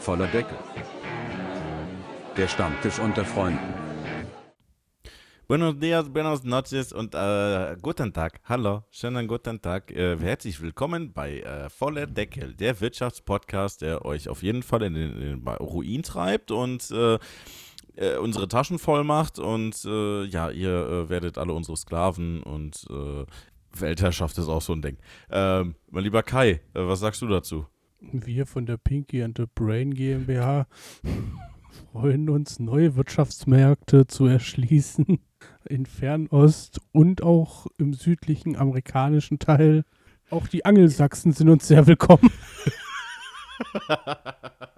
Voller Deckel. Der Stammtisch unter Freunden. Buenos dias, buenos noches und äh, guten Tag. Hallo, schönen guten Tag. Äh, herzlich willkommen bei äh, Voller Deckel, der Wirtschaftspodcast, der euch auf jeden Fall in den, in den Ruin treibt und äh, äh, unsere Taschen voll macht und äh, ja, ihr werdet alle unsere Sklaven und Weltherrschaft ist auch so ein Ding. Ähm, mein lieber Kai, was sagst du dazu? Wir von der Pinky and the Brain GmbH freuen uns, neue Wirtschaftsmärkte zu erschließen in Fernost und auch im südlichen amerikanischen Teil. Auch die Angelsachsen sind uns sehr willkommen.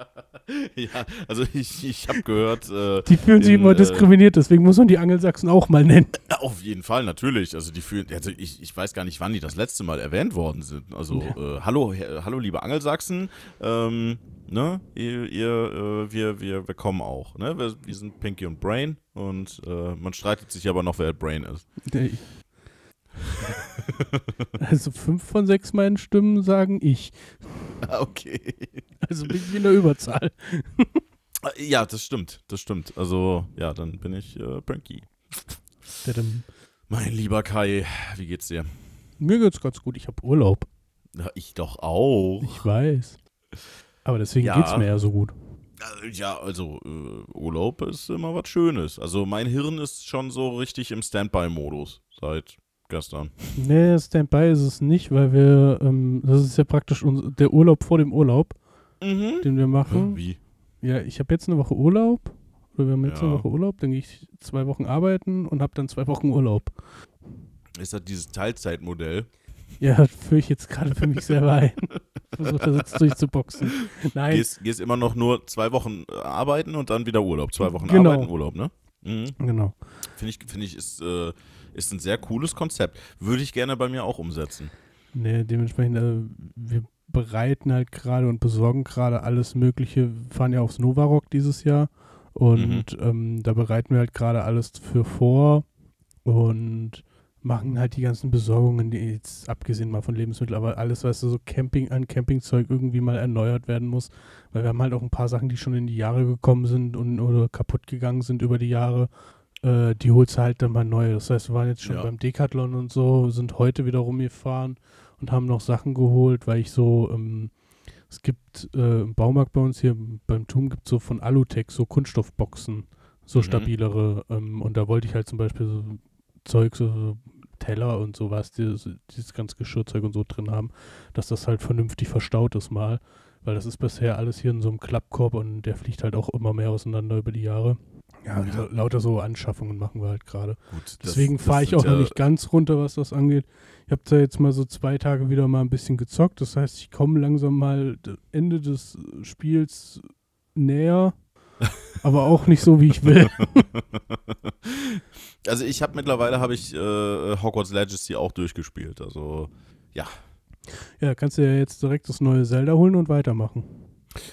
ja, also ich, ich habe gehört. Äh, die fühlen sich in, immer äh, diskriminiert, deswegen muss man die Angelsachsen auch mal nennen. Auf jeden Fall, natürlich. Also die fühlen, also ich, ich weiß gar nicht, wann die das letzte Mal erwähnt worden sind. Also äh, hallo, he- hallo liebe Angelsachsen, ähm, ne, ihr, ihr äh, wir, wir, wir kommen auch, ne, wir, wir sind Pinky und Brain und äh, man streitet sich aber noch, wer Brain ist. Nee. Also fünf von sechs meinen Stimmen sagen ich. okay. Also bin ich in der Überzahl. Ja, das stimmt, das stimmt. Also ja, dann bin ich äh. Tadam. Mein lieber Kai, wie geht's dir? Mir geht's ganz gut, ich habe Urlaub. Ja, ich doch auch. Ich weiß. Aber deswegen Ja. geht's mir ja so gut. Äh, Ja, also äh, Urlaub ist immer was Schönes. Also mein Hirn ist schon so richtig im Standby-Modus seit gestern. Nee, Standby ist es nicht, weil wir, ähm, das ist ja praktisch uns, der Urlaub vor dem Urlaub, Mhm. den wir machen. Wie? Ja, ich habe jetzt eine Woche Urlaub. Oder wir haben jetzt Ja. eine Woche Urlaub, dann gehe ich zwei Wochen arbeiten und habe dann zwei Wochen Urlaub. Ist das dieses Teilzeitmodell? Ja, das führe ich jetzt gerade für mich selber ein. Versuche das jetzt durchzuboxen. Nein, Gehst, gehst immer noch nur zwei Wochen äh, arbeiten und dann wieder Urlaub. Zwei Wochen Genau. arbeiten, Urlaub, ne? Mhm. genau. Finde ich, finde ich ist, äh, ist ein sehr cooles Konzept. Würde ich gerne bei mir auch umsetzen. Nee, dementsprechend, äh, wir bereiten halt gerade und besorgen gerade alles Mögliche. Wir fahren ja aufs Novarock dieses Jahr und ähm, da bereiten wir halt gerade alles für vor und machen halt die ganzen Besorgungen, die jetzt abgesehen mal von Lebensmitteln, aber alles, was so Camping an Campingzeug irgendwie mal erneuert werden muss, weil wir haben halt auch ein paar Sachen, die schon in die Jahre gekommen sind und oder kaputt gegangen sind über die Jahre. Äh, die holst du halt dann mal neu. Das heißt, wir waren jetzt schon Ja. beim Decathlon und so, sind heute wieder rumgefahren und haben noch Sachen geholt, weil ich so, ähm, es gibt äh, im Baumarkt bei uns hier beim TUM gibt es so von Alutech so Kunststoffboxen, so Mhm. stabilere. Ähm, und da wollte ich halt zum Beispiel so Zeug, so, so Teller und sowas, dieses, dieses ganze Geschirrzeug und so drin haben, dass das halt vernünftig verstaut ist mal. Weil das ist bisher alles hier in so einem Klappkorb und der fliegt halt auch immer mehr auseinander über die Jahre. Ja, Ja. la- lauter so Anschaffungen machen wir halt gerade. Deswegen fahre ich auch noch ja- nicht ganz runter, was das angeht. Ich habe da jetzt mal so zwei Tage wieder mal ein bisschen gezockt. Das heißt, ich komme langsam mal Ende des Spiels näher, aber auch nicht so, wie ich will. Also ich habe mittlerweile habe ich äh, Hogwarts Legacy auch durchgespielt. Also ja. Ja, kannst du ja jetzt direkt das neue Zelda holen und weitermachen.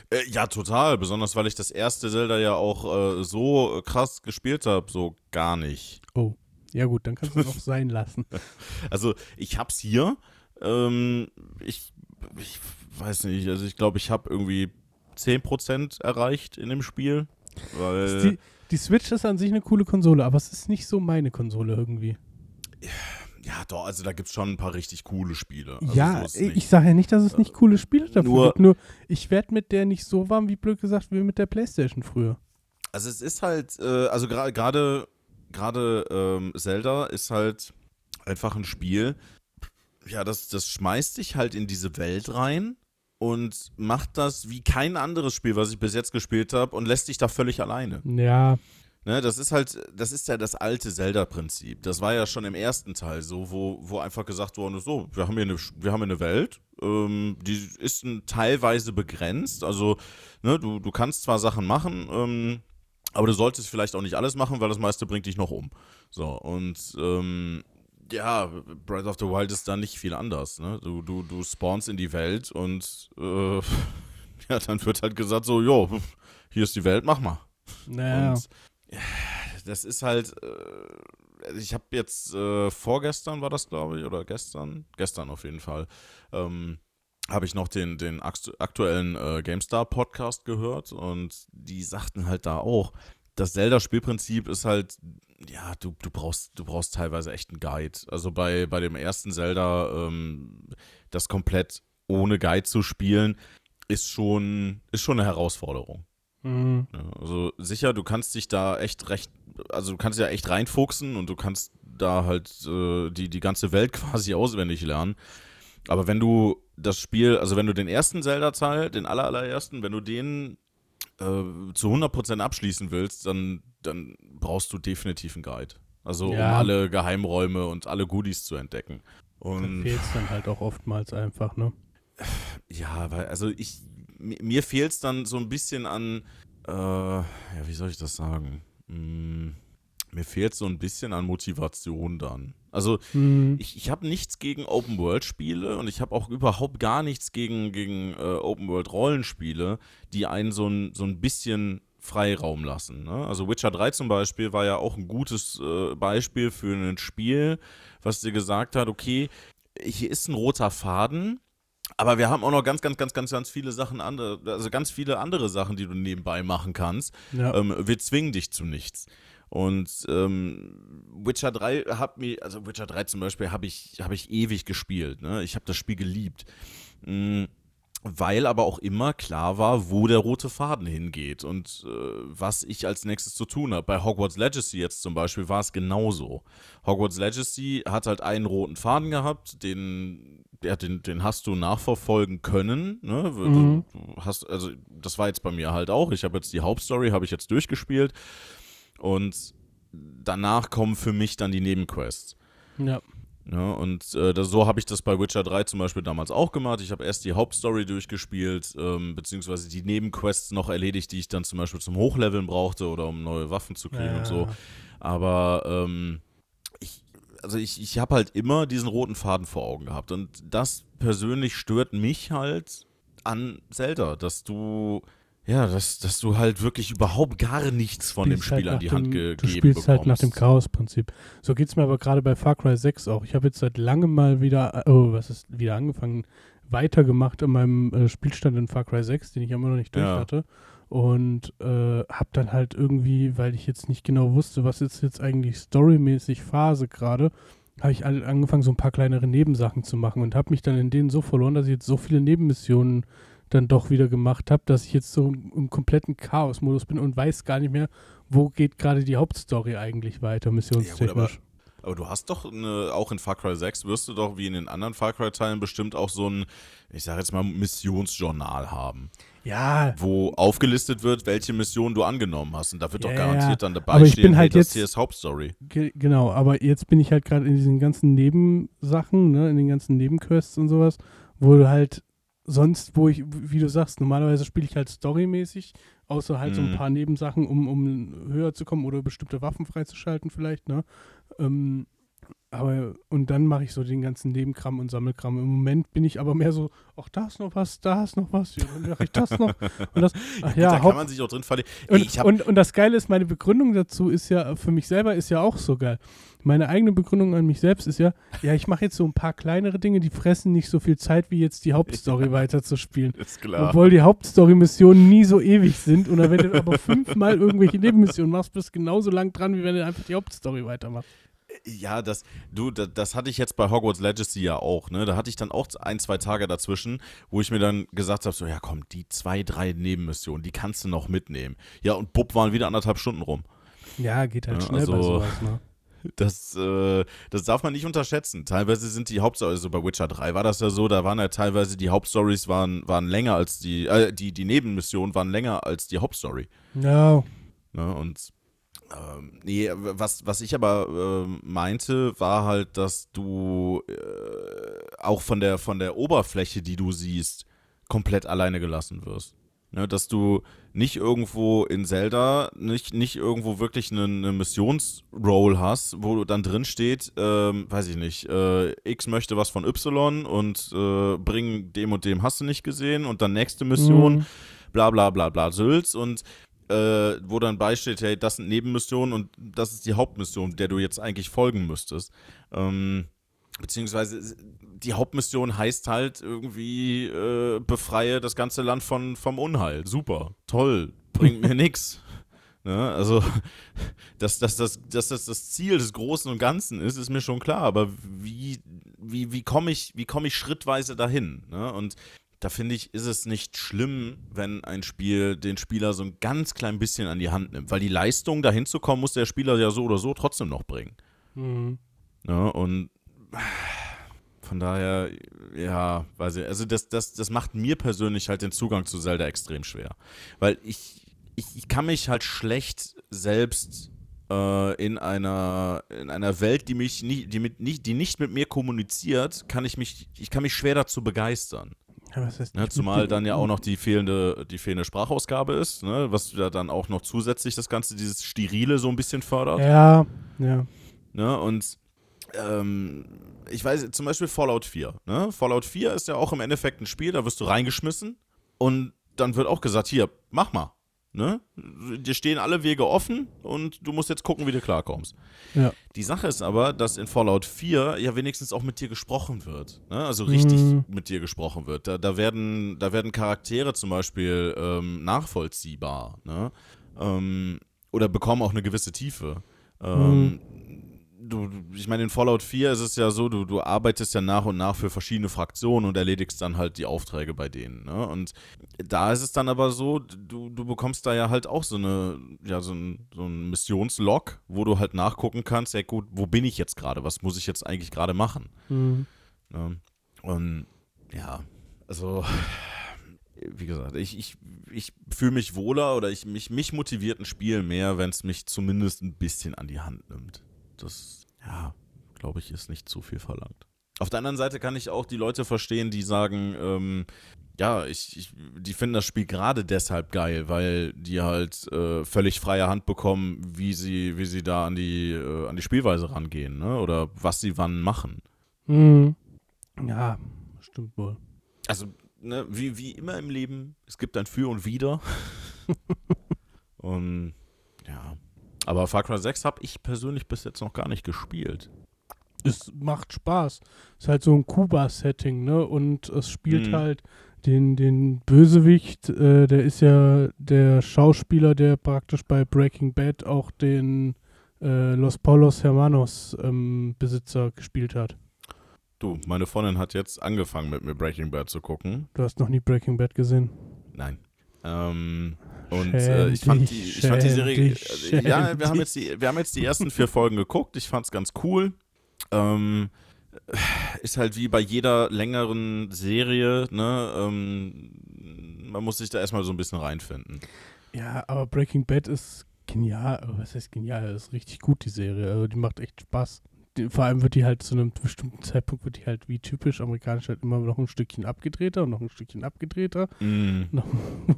Äh, ja, total. Besonders weil ich das erste Zelda ja auch äh, so krass gespielt habe, so gar nicht. Oh, ja gut, dann kannst du es auch sein lassen. Also ich hab's hier. Ähm, ich, ich weiß nicht, also ich glaube, ich habe irgendwie 10% erreicht in dem Spiel. Weil. Die, die Switch ist an sich eine coole Konsole, aber es ist nicht so meine Konsole irgendwie. ja, doch, also da gibt's schon ein paar richtig coole Spiele. Also ja, so ich sage ja nicht, dass es nicht coole Spiele dafür Nur- gibt. Nur ich werde mit der nicht so warm, wie blöd gesagt, wie mit der Playstation früher. Also es ist halt, äh, also gerade gerade ähm, Zelda ist halt einfach ein Spiel, ja, das, das schmeißt dich halt in diese Welt rein und macht das wie kein anderes Spiel, was ich bis jetzt gespielt habe und lässt dich da völlig alleine. Ja, Ne, das ist halt, das ist ja das alte Zelda-Prinzip. Das war ja schon im ersten Teil so, wo, wo einfach gesagt worden ist, so, wir haben hier eine, wir haben hier eine Welt, ähm, die ist ein, teilweise begrenzt. Also, ne, du, du kannst zwar Sachen machen, ähm, aber du solltest vielleicht auch nicht alles machen, weil das meiste bringt dich noch um. So, und ähm, ja, Breath of the Wild ist da nicht viel anders. Ne? Du, du, du spawnst in die Welt und äh, ja, dann wird halt gesagt, so, jo, hier ist die Welt, mach mal. naja. Und das ist halt, äh, also ich habe jetzt äh, vorgestern war das, glaube ich, oder gestern, gestern auf jeden Fall, ähm, habe ich noch den, den aktuellen äh, GameStar-Podcast gehört und die sagten halt da auch, das Zelda-Spielprinzip ist halt, ja, du, du, brauchst, du brauchst teilweise echt einen Guide. Also bei, bei dem ersten Zelda, ähm, das komplett ohne Guide zu spielen, ist schon, ist schon eine Herausforderung. Mhm. Also sicher, du kannst dich da echt recht, also du kannst ja echt reinfuchsen und du kannst da halt äh, die, die ganze Welt quasi auswendig lernen. Aber wenn du das Spiel, also wenn du den ersten Zelda-Teil, den allerersten, wenn du den äh, zu 100% abschließen willst, dann, dann brauchst du definitiv einen Guide. Also ja. um alle Geheimräume und alle Goodies zu entdecken. Und da fehlt es dann halt auch oftmals einfach, ne? Ja, weil, also ich, mir fehlt es dann so ein bisschen an, äh, ja, wie soll ich das sagen? Hm, mir fehlt so ein bisschen an Motivation dann. Also mhm. ich, ich habe nichts gegen Open-World-Spiele und ich habe auch überhaupt gar nichts gegen, gegen äh, Open-World-Rollenspiele, die einen so ein, so ein bisschen Freiraum lassen. Ne? Also Witcher 3 zum Beispiel war ja auch ein gutes äh, Beispiel für ein Spiel, was dir gesagt hat, okay, hier ist ein roter Faden, aber wir haben auch noch ganz, ganz, ganz, ganz, ganz viele Sachen andere, also ganz viele andere Sachen, die du nebenbei machen kannst. Ja. Ähm, wir zwingen dich zu nichts. Und ähm, Witcher 3 hat mir, also Witcher 3 zum Beispiel habe ich, hab ich ewig gespielt. Ne? Ich habe das Spiel geliebt. Mhm weil aber auch immer klar war, wo der rote Faden hingeht und äh, was ich als nächstes zu tun habe. Bei Hogwarts Legacy jetzt zum Beispiel war es genauso. Hogwarts Legacy hat halt einen roten Faden gehabt, den, ja, den, den hast du nachverfolgen können. Ne? Mhm. Du hast, also das war jetzt bei mir halt auch. Ich habe jetzt die Hauptstory, habe ich jetzt durchgespielt und danach kommen für mich dann die Nebenquests. Ja. Ja, und äh, das, so habe ich das bei Witcher 3 zum Beispiel damals auch gemacht. Ich habe erst die Hauptstory durchgespielt, ähm, beziehungsweise die Nebenquests noch erledigt, die ich dann zum Beispiel zum Hochleveln brauchte oder um neue Waffen zu kriegen ja. und so. Aber ähm, ich, also ich, ich habe halt immer diesen roten Faden vor Augen gehabt. Und das persönlich stört mich halt an Zelda, dass du ja, dass, dass du halt wirklich überhaupt gar nichts von dem Spiel halt an die Hand gegeben bekommst. Du spielst halt nach dem Chaos-Prinzip. So geht es mir aber gerade bei Far Cry 6 auch. Ich habe jetzt seit langem mal wieder, oh, was ist, wieder angefangen, weitergemacht in meinem äh, Spielstand in Far Cry 6, den ich immer noch nicht durch ja. hatte. Und äh, habe dann halt irgendwie, weil ich jetzt nicht genau wusste, was ist jetzt eigentlich storymäßig Phase gerade, habe ich angefangen, so ein paar kleinere Nebensachen zu machen und habe mich dann in denen so verloren, dass ich jetzt so viele Nebenmissionen dann doch wieder gemacht habe, dass ich jetzt so im kompletten Chaos-Modus bin und weiß gar nicht mehr, wo geht gerade die Hauptstory eigentlich weiter, missionstechnisch. Ja, gut, aber, aber, du hast doch eine, auch in Far Cry 6 wirst du doch wie in den anderen Far Cry-Teilen bestimmt auch so ein, ich sage jetzt mal, Missionsjournal haben. Ja. Wo aufgelistet wird, welche Mission du angenommen hast. Und da wird ja, doch garantiert dann dabei aber ich stehen, bin halt hey, jetzt, das hier ist Hauptstory. Ge genau, aber jetzt bin ich halt gerade in diesen ganzen Nebensachen, ne, in den ganzen Nebenquests und sowas, wo du halt sonst, wo ich, wie du sagst, normalerweise spiele ich halt storymäßig, außer halt mhm. so ein mhm. paar Nebensachen, um, um höher zu kommen oder bestimmte Waffen freizuschalten vielleicht, ne? Ähm, aber, und dann mache ich so den ganzen Nebenkram und Sammelkram. Im Moment bin ich aber mehr so, ach, da ist noch was, da ist noch was, dann mache ich das noch. Und das, ach, ja, da kann man sich auch drin verlieren. Und, und, und, das Geile ist, meine Begründung dazu ist ja, für mich selber ist ja auch so geil. Meine eigene Begründung an mich selbst ist ja, ja, ich mache jetzt so ein paar kleinere Dinge, die fressen nicht so viel Zeit, wie jetzt die Hauptstory ja, weiterzuspielen. Ist klar. Obwohl die Hauptstory-Missionen nie so ewig sind. Und wenn du aber fünfmal irgendwelche Nebenmissionen machst, bist du genauso lang dran, wie wenn du einfach die Hauptstory weitermachst. Ja, das, du, das, das, hatte ich jetzt bei Hogwarts Legacy ja auch, ne? Da hatte ich dann auch ein, zwei Tage dazwischen, wo ich mir dann gesagt habe: so, ja komm, die zwei, drei Nebenmissionen, die kannst du noch mitnehmen. Ja, und Bub waren wieder anderthalb Stunden rum. Ja, geht halt ja, schnell also, bei sowas, ne? Das, äh, das darf man nicht unterschätzen. Teilweise sind die Hauptstories, also bei Witcher 3 war das ja so, da waren ja teilweise die Hauptstories waren, waren länger als die, äh, die, die Nebenmissionen waren länger als die Hauptstory. Ja. Ne, und ähm, nee, was, was ich aber äh, meinte, war halt, dass du äh, auch von der, von der Oberfläche, die du siehst, komplett alleine gelassen wirst. Ne, dass du nicht irgendwo in Zelda, nicht, nicht irgendwo wirklich eine, eine Missionsroll hast, wo dann drin steht, ähm, weiß ich nicht, äh, X möchte was von Y und äh, bring dem und dem hast du nicht gesehen und dann nächste Mission, mhm. bla bla bla bla Sülz und äh, wo dann beisteht, hey, das sind Nebenmissionen und das ist die Hauptmission, der du jetzt eigentlich folgen müsstest. Ähm, beziehungsweise die Hauptmission heißt halt irgendwie äh, befreie das ganze Land von, vom Unheil. Super, toll, bringt mir nix. Ne? Also, dass, dass, dass, dass das das Ziel des Großen und Ganzen ist, ist mir schon klar. Aber wie, wie, wie komme ich, komm ich schrittweise dahin? Ne? Und da finde ich, ist es nicht schlimm, wenn ein Spiel den Spieler so ein ganz klein bisschen an die Hand nimmt. Weil die Leistung, dahin zu kommen, muss der Spieler ja so oder so trotzdem noch bringen. Mhm. Ne? Und von daher, ja, weiß ich, also das, das, das macht mir persönlich halt den Zugang zu Zelda extrem schwer. Weil ich, ich, ich kann mich halt schlecht selbst äh, in einer in einer Welt, die mich nicht, die mit nicht, die nicht mit mir kommuniziert, kann ich mich, ich kann mich schwer dazu begeistern. Ja, Ne, zumal dann ja auch noch die fehlende, die fehlende Sprachausgabe ist, ne, was ja dann auch noch zusätzlich das Ganze, dieses Sterile so ein bisschen fördert. Ja, ja. Ne? Und ähm, ich weiß, zum Beispiel Fallout 4. Ne? Fallout 4 ist ja auch im Endeffekt ein Spiel, da wirst du reingeschmissen und dann wird auch gesagt, hier, mach mal. Ne? Dir stehen alle Wege offen und du musst jetzt gucken, wie du klarkommst. Ja. Die Sache ist aber, dass in Fallout 4 ja wenigstens auch mit dir gesprochen wird. Ne? Also richtig Mhm. mit dir gesprochen wird. Da, da, werden, da werden Charaktere zum Beispiel ähm, nachvollziehbar. Ne? Ähm, oder bekommen auch eine gewisse Tiefe. Ähm, du, du- ich meine, in Fallout 4 ist es ja so, du, du arbeitest ja nach und nach für verschiedene Fraktionen und erledigst dann halt die Aufträge bei denen. Ne? Und da ist es dann aber so, du, du bekommst da ja halt auch so eine, ja, so ein, so ein Missionslog, wo du halt nachgucken kannst, ja gut, wo bin ich jetzt gerade? Was muss ich jetzt eigentlich gerade machen? Mhm. Ne? Und ja, also wie gesagt, ich, ich, ich fühle mich wohler oder ich, mich, mich motiviert ein Spiel mehr, wenn es mich zumindest ein bisschen an die Hand nimmt. Das, ja, glaube ich, ist nicht zu viel verlangt. Auf der anderen Seite kann ich auch die Leute verstehen, die sagen, ähm, ja, ich, ich, die finden das Spiel gerade deshalb geil, weil die halt äh, völlig freie Hand bekommen, wie sie, wie sie da an die, äh, an die Spielweise rangehen, ne? Oder was sie wann machen. Mhm. Ja, stimmt wohl. Also, ne, wie, wie immer im Leben, es gibt ein Für und Wider. und ja. Aber Far Cry 6 habe ich persönlich bis jetzt noch gar nicht gespielt. Es macht Spaß. Ist halt so ein Kuba-Setting, ne? Und es spielt Mhm. halt den, den Bösewicht, äh, der ist ja der Schauspieler, der praktisch bei Breaking Bad auch den äh, Los Polos Hermanos ähm, Besitzer gespielt hat. Du, meine Freundin hat jetzt angefangen mit mir Breaking Bad zu gucken. Du hast noch nie Breaking Bad gesehen. Nein. Ähm, und äh, ich, fand die, ich fand die Serie. äh, ja, wir haben, jetzt die, wir haben jetzt die ersten vier Folgen geguckt. Ich fand's ganz cool. Ähm, ist halt wie bei jeder längeren Serie, ne? Ähm, man muss sich da erstmal so ein bisschen reinfinden. Ja, aber Breaking Bad ist genial. Was heißt genial? Das ist richtig gut, die Serie. Also die macht echt Spaß. Die, vor allem wird die halt zu einem bestimmten Zeitpunkt wird die halt wie typisch amerikanisch halt immer noch ein Stückchen abgedrehter und noch ein Stückchen abgedrehter. Mm. Noch,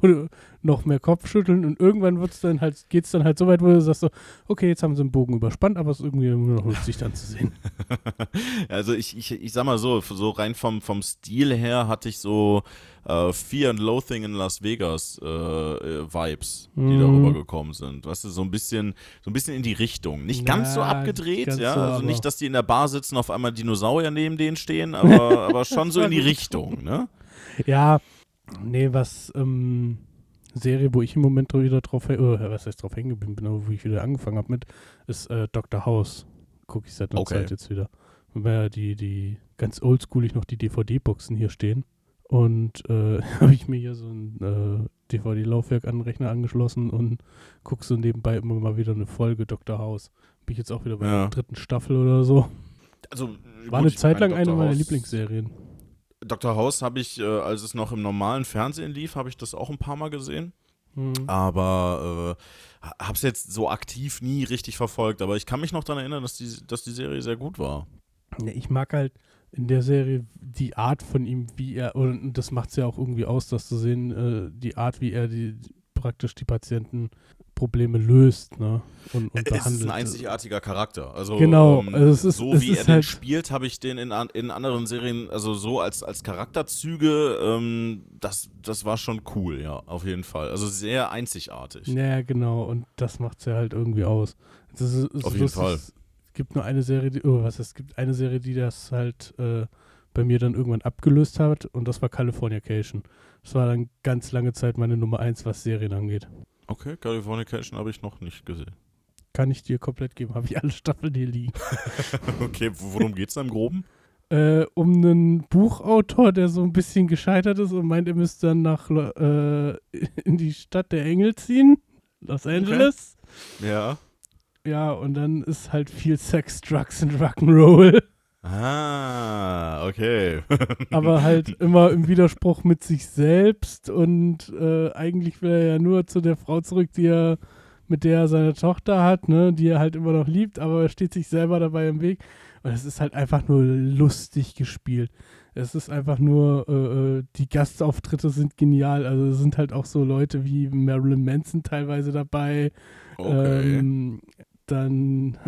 noch mehr Kopfschütteln und irgendwann wird's dann halt, geht's dann halt so weit, wo du sagst so, okay, jetzt haben sie einen Bogen überspannt, aber es ist irgendwie immer noch lustig dann zu sehen. also ich, ich, ich sag mal so, so rein vom, vom Stil her hatte ich so äh, Fear and Loathing in Las Vegas äh, äh, Vibes, die Mhm. darüber gekommen sind. Weißt du, so ein bisschen, so ein bisschen in die Richtung. Nicht ganz so Na, abgedreht, ganz ja. so, also nicht, dass die in der Bar sitzen, auf einmal Dinosaurier neben denen stehen, aber, aber schon so in die Richtung, ne? Ja, nee, was, ähm, Serie, wo ich im Moment wieder drauf, äh, was heißt drauf hängen geblieben bin, aber wo ich wieder angefangen habe mit, ist äh, Dr. House. Gucke ich seit einer Okay. Zeit jetzt wieder. Weil die, die ganz oldschoolig noch die DVD-Boxen hier stehen. Und äh, habe ich mir hier so ein äh, DVD-Laufwerk an den Rechner angeschlossen und gucke so nebenbei immer mal wieder eine Folge Dr. House. Bin ich jetzt auch wieder bei Ja. der dritten Staffel oder so. Also, War gut, eine Zeit lang eine meiner House- Lieblingsserien. Dr. House habe ich, äh, als es noch im normalen Fernsehen lief, habe ich das auch ein paar Mal gesehen. Mhm. Aber äh, habe es jetzt so aktiv nie richtig verfolgt. Aber ich kann mich noch daran erinnern, dass die, dass die Serie sehr gut war. Ja, ich mag halt in der Serie die Art von ihm, wie er, und das macht es ja auch irgendwie aus, das zu sehen, äh, die Art, wie er die, praktisch die Patientenprobleme löst, ne? Und, und Es ist behandelt. ein einzigartiger Charakter. Also, Genau, ähm, also es ist- so wie er den halt- spielt, habe ich den in, in anderen Serien, also so als, als Charakterzüge, ähm, das, das war schon cool, ja, auf jeden Fall. Also sehr einzigartig. Ja, genau, und das macht es ja halt irgendwie aus. Das ist, ist Auf jeden. Fall. Gibt nur eine Serie, die, oh, was, es gibt eine Serie, die das halt äh, bei mir dann irgendwann abgelöst hat und das war Californication. Das war dann ganz lange Zeit meine Nummer eins, was Serien angeht. Okay, Californication habe ich noch nicht gesehen. Kann ich dir komplett geben, habe ich alle Staffeln hier liegen. okay, worum geht's da im Groben? Äh, um einen Buchautor, der so ein bisschen gescheitert ist und meint, er müsste dann nach äh, in die Stadt der Engel ziehen, Los Angeles. Okay. Ja. Ja, und dann ist halt viel Sex, Drugs und Rock'n'Roll. Ah, okay. Aber halt immer im Widerspruch mit sich selbst und äh, eigentlich will er ja nur zu der Frau zurück, die er, mit der er seine Tochter hat, ne, die er halt immer noch liebt, aber er steht sich selber dabei im Weg. Und es ist halt einfach nur lustig gespielt. Es ist einfach nur, äh, äh die Gastauftritte sind genial. Also es sind halt auch so Leute wie Marilyn Manson teilweise dabei. Okay. Ähm, dann,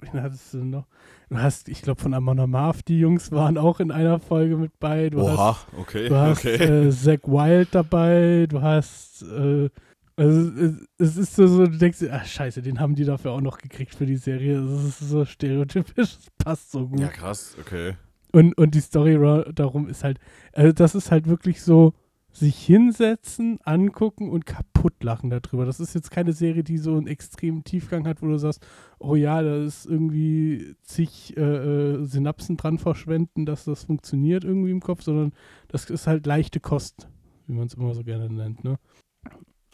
wen hattest du noch? Du hast, ich glaube, von Amon Marv, die Jungs waren auch in einer Folge mit bei. Du Oha, hast, okay. Du hast okay. äh, Zack Wild dabei, du hast, äh, also es, ist so, so, du denkst, ach scheiße, den haben die dafür auch noch gekriegt für die Serie. Das ist so stereotypisch, das passt so gut. Ja, krass, okay. Und, und die Story darum ist halt, also das ist halt wirklich so, sich hinsetzen, angucken und kaputt lachen darüber. Das ist jetzt keine Serie, die so einen extremen Tiefgang hat, wo du sagst, oh ja, da ist irgendwie zig äh, äh, Synapsen dran verschwenden, dass das funktioniert irgendwie im Kopf, sondern das ist halt leichte Kost, wie man es immer so gerne nennt, ne?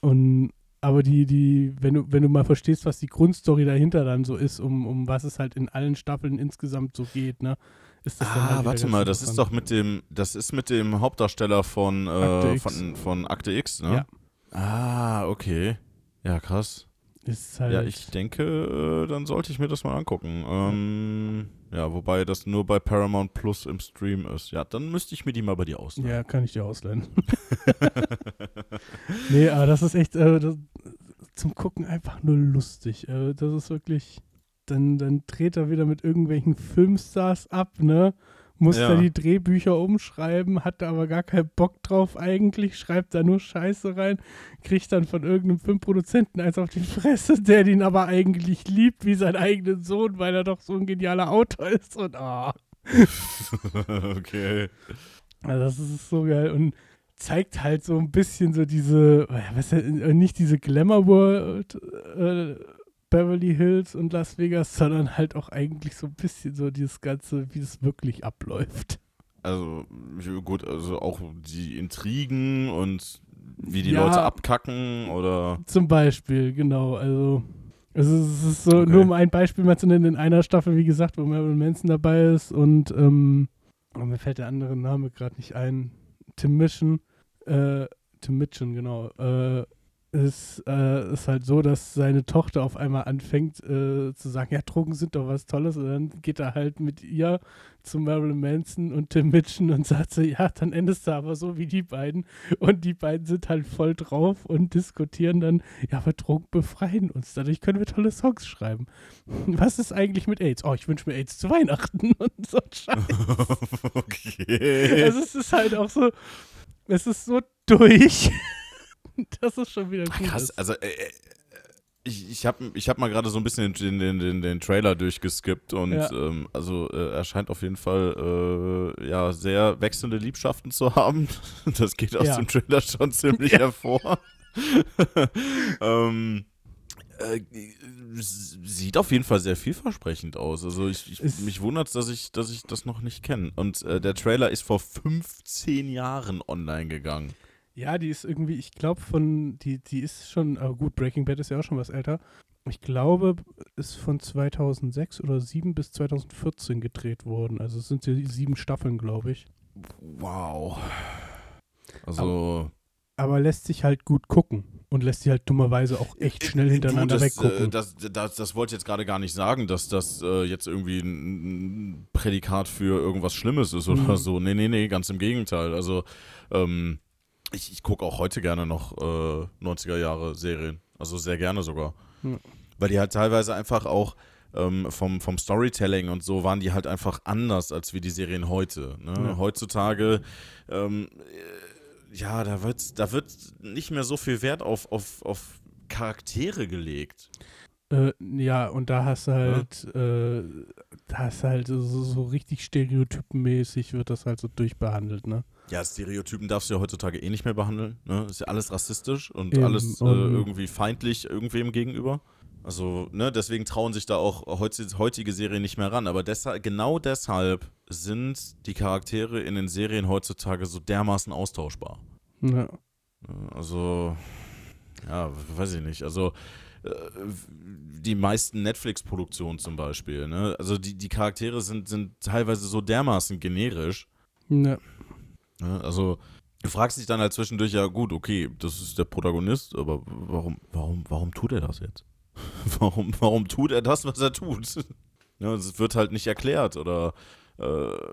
Und aber die, die, wenn du, wenn du mal verstehst, was die Grundstory dahinter dann so ist, um, um was es halt in allen Staffeln insgesamt so geht, ne? Ist das ah, halt warte mal, das ist doch mit dem, das ist mit dem Hauptdarsteller von, äh, Akte von, von Akte X, ne? Ja. Ah, okay. Ja, krass. Halt ja, ich denke, äh, dann sollte ich mir das mal angucken. Ähm, ja, wobei das nur bei Paramount Plus im Stream ist. Ja, dann müsste ich mir die mal bei dir ausleihen. Ja, kann ich dir ausleihen. nee, aber das ist echt äh, das, zum Gucken einfach nur lustig. Äh, das ist wirklich dann, dann dreht er wieder mit irgendwelchen Filmstars ab, ne? Muss ja. da die Drehbücher umschreiben, hat da aber gar keinen Bock drauf eigentlich, schreibt da nur Scheiße rein, kriegt dann von irgendeinem Filmproduzenten eins auf die Fresse, der den aber eigentlich liebt wie seinen eigenen Sohn, weil er doch so ein genialer Autor ist und ah. okay. Also das ist so geil und zeigt halt so ein bisschen so diese, was nicht diese Glamour World äh, Beverly Hills und Las Vegas, sondern halt auch eigentlich so ein bisschen so dieses Ganze, wie es wirklich abläuft. Also, gut, also auch die Intrigen und wie die ja, Leute abkacken oder. Zum Beispiel, genau. Also, es ist, es ist so, okay. nur um ein Beispiel mal zu nennen, in einer Staffel, wie gesagt, wo Marilyn Manson dabei ist und, ähm, oh, mir fällt der andere Name gerade nicht ein. Tim Mission, äh, Tim Mitchell, genau, äh, ist, äh, ist halt so, dass seine Tochter auf einmal anfängt äh, zu sagen, ja, Drogen sind doch was Tolles. Und dann geht er halt mit ihr zu Marilyn Manson und Tim Mitchen und sagt so, ja, dann endest du aber so wie die beiden. Und die beiden sind halt voll drauf und diskutieren dann, ja, aber Drogen befreien uns. Dadurch können wir tolle Songs schreiben. Was ist eigentlich mit AIDS? Oh, ich wünsche mir AIDS zu Weihnachten und so Scheiß. okay. Also es ist halt auch so, es ist so durch. das ist schon wieder gut. Krass, also äh, äh, ich, ich habe ich hab mal gerade so ein bisschen den, den, den, den Trailer durchgeskippt und ja. ähm, also äh, er scheint auf jeden Fall äh, ja sehr wechselnde Liebschaften zu haben. Das geht aus ja. dem Trailer schon ziemlich ja. hervor. ähm, äh, sieht auf jeden Fall sehr vielversprechend aus. Also ich, ich mich wundert dass ich, dass ich das noch nicht kenne. Und äh, der Trailer ist vor 15 Jahren online gegangen. Ja, die ist irgendwie, ich glaube von, die, die ist schon, aber gut, Breaking Bad ist ja auch schon was älter. Ich glaube, ist von 2006 oder 7 bis 2014 gedreht worden. Also es sind ja sieben Staffeln, glaube ich. Wow. Also. Aber, aber, lässt sich halt gut gucken und lässt sich halt dummerweise auch echt schnell hintereinander du, das, weggucken. Äh, das, das, das, wollte ich jetzt gerade gar nicht sagen, dass das äh, jetzt irgendwie ein Prädikat für irgendwas Schlimmes ist oder mhm. so. Nee, nee, nee, ganz im Gegenteil. Also, ähm, ich, ich gucke auch heute gerne noch äh, 90er Jahre Serien. Also sehr gerne sogar. Hm. Weil die halt teilweise einfach auch ähm, vom, vom Storytelling und so waren die halt einfach anders als wie die Serien heute. Ne? Ja. Heutzutage, ähm, äh, ja, da wird, da wird nicht mehr so viel Wert auf, auf, auf Charaktere gelegt. Äh, ja, und da hast du halt, äh, da hast du halt so, so richtig stereotypenmäßig wird das halt so durchbehandelt, ne? Ja, Stereotypen darfst du ja heutzutage eh nicht mehr behandeln. Ne? Ist ja alles rassistisch und Eben, alles äh, und- irgendwie feindlich irgendwem gegenüber. Also, ne, deswegen trauen sich da auch heutige Serien nicht mehr ran. Aber deshalb, genau deshalb sind die Charaktere in den Serien heutzutage so dermaßen austauschbar. Ja. Also, ja, weiß ich nicht. Also, äh, die meisten Netflix-Produktionen zum Beispiel, ne? Also, die, die Charaktere sind, sind teilweise so dermaßen generisch. ja. Ne? Also, du fragst dich dann halt zwischendurch, ja, gut, okay, das ist der Protagonist, aber warum, warum, warum tut er das jetzt? warum, warum tut er das, was er tut? ja, es wird halt nicht erklärt oder äh,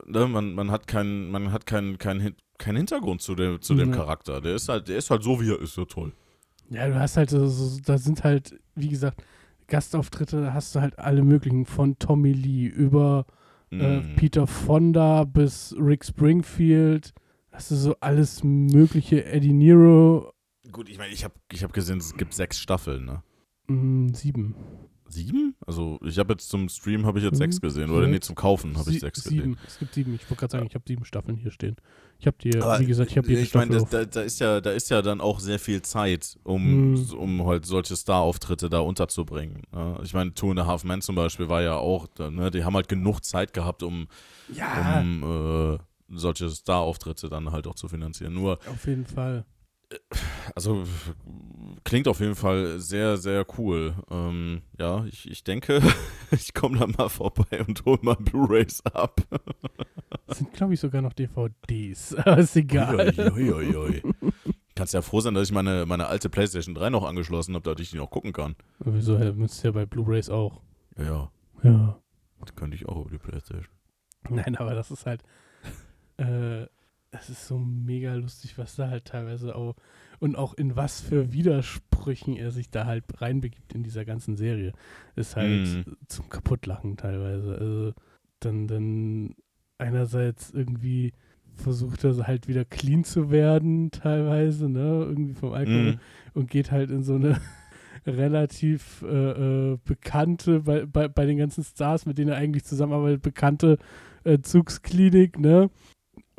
ne? man, man hat keinen, man hat keinen, keinen, keinen Hintergrund zu dem, zu dem Ja. Charakter. Der ist halt, der ist halt so, wie er ist, ja toll. Ja, du hast halt so, so, da sind halt, wie gesagt, Gastauftritte, da hast du halt alle möglichen, von Tommy Lee über äh, Mhm. Peter Fonda bis Rick Springfield, hast du so alles mögliche, Eddie Nero, Gut, ich meine, ich habe ich hab gesehen, es gibt sechs Staffeln, ne? mh, sieben. Sieben? Also ich habe jetzt zum Stream habe ich jetzt Mhm. sechs gesehen oder nee, zum Kaufen habe ich sechs gesehen. Es gibt sieben. Ich wollte gerade sagen, ich habe sieben Staffeln hier stehen. Ich habe die, Aber wie gesagt, ich habe jede ich meine, Staffel da, da, da ist ja, da ist ja dann auch sehr viel Zeit, um, Hm. um halt solche Star-Auftritte da unterzubringen. ne? Ich meine, Two and a Half Men zum Beispiel war ja auch, ne, die haben halt genug Zeit gehabt, um, ja, um äh, solche Star-Auftritte dann halt auch zu finanzieren. Nur, auf jeden Fall. also klingt auf jeden Fall sehr, sehr cool. Ähm, ja, ich, ich denke, ich komme da mal vorbei und hole mal Blu-Rays ab. Das sind, glaube ich, sogar noch DVDs. Aber ist egal. Uiuiuiui. Kannst ja froh sein, dass ich meine, meine alte PlayStation 3 noch angeschlossen habe, damit ich die noch gucken kann. Wieso ja, müsst ihr ja bei Blu-Rays auch? Ja, ja, Ja. das könnte ich auch über die PlayStation. Nein, aber das ist halt, äh, es ist so mega lustig, was da halt teilweise auch, und auch in was für Widersprüchen er sich da halt reinbegibt in dieser ganzen Serie. Ist halt Mhm. zum Kaputtlachen teilweise. Also dann, dann einerseits irgendwie versucht er halt wieder clean zu werden, teilweise, ne, irgendwie vom Alkohol Mhm. und geht halt in so eine relativ äh, äh, bekannte, bei, bei, bei den ganzen Stars, mit denen er eigentlich zusammenarbeitet, bekannte äh, Zugsklinik, ne?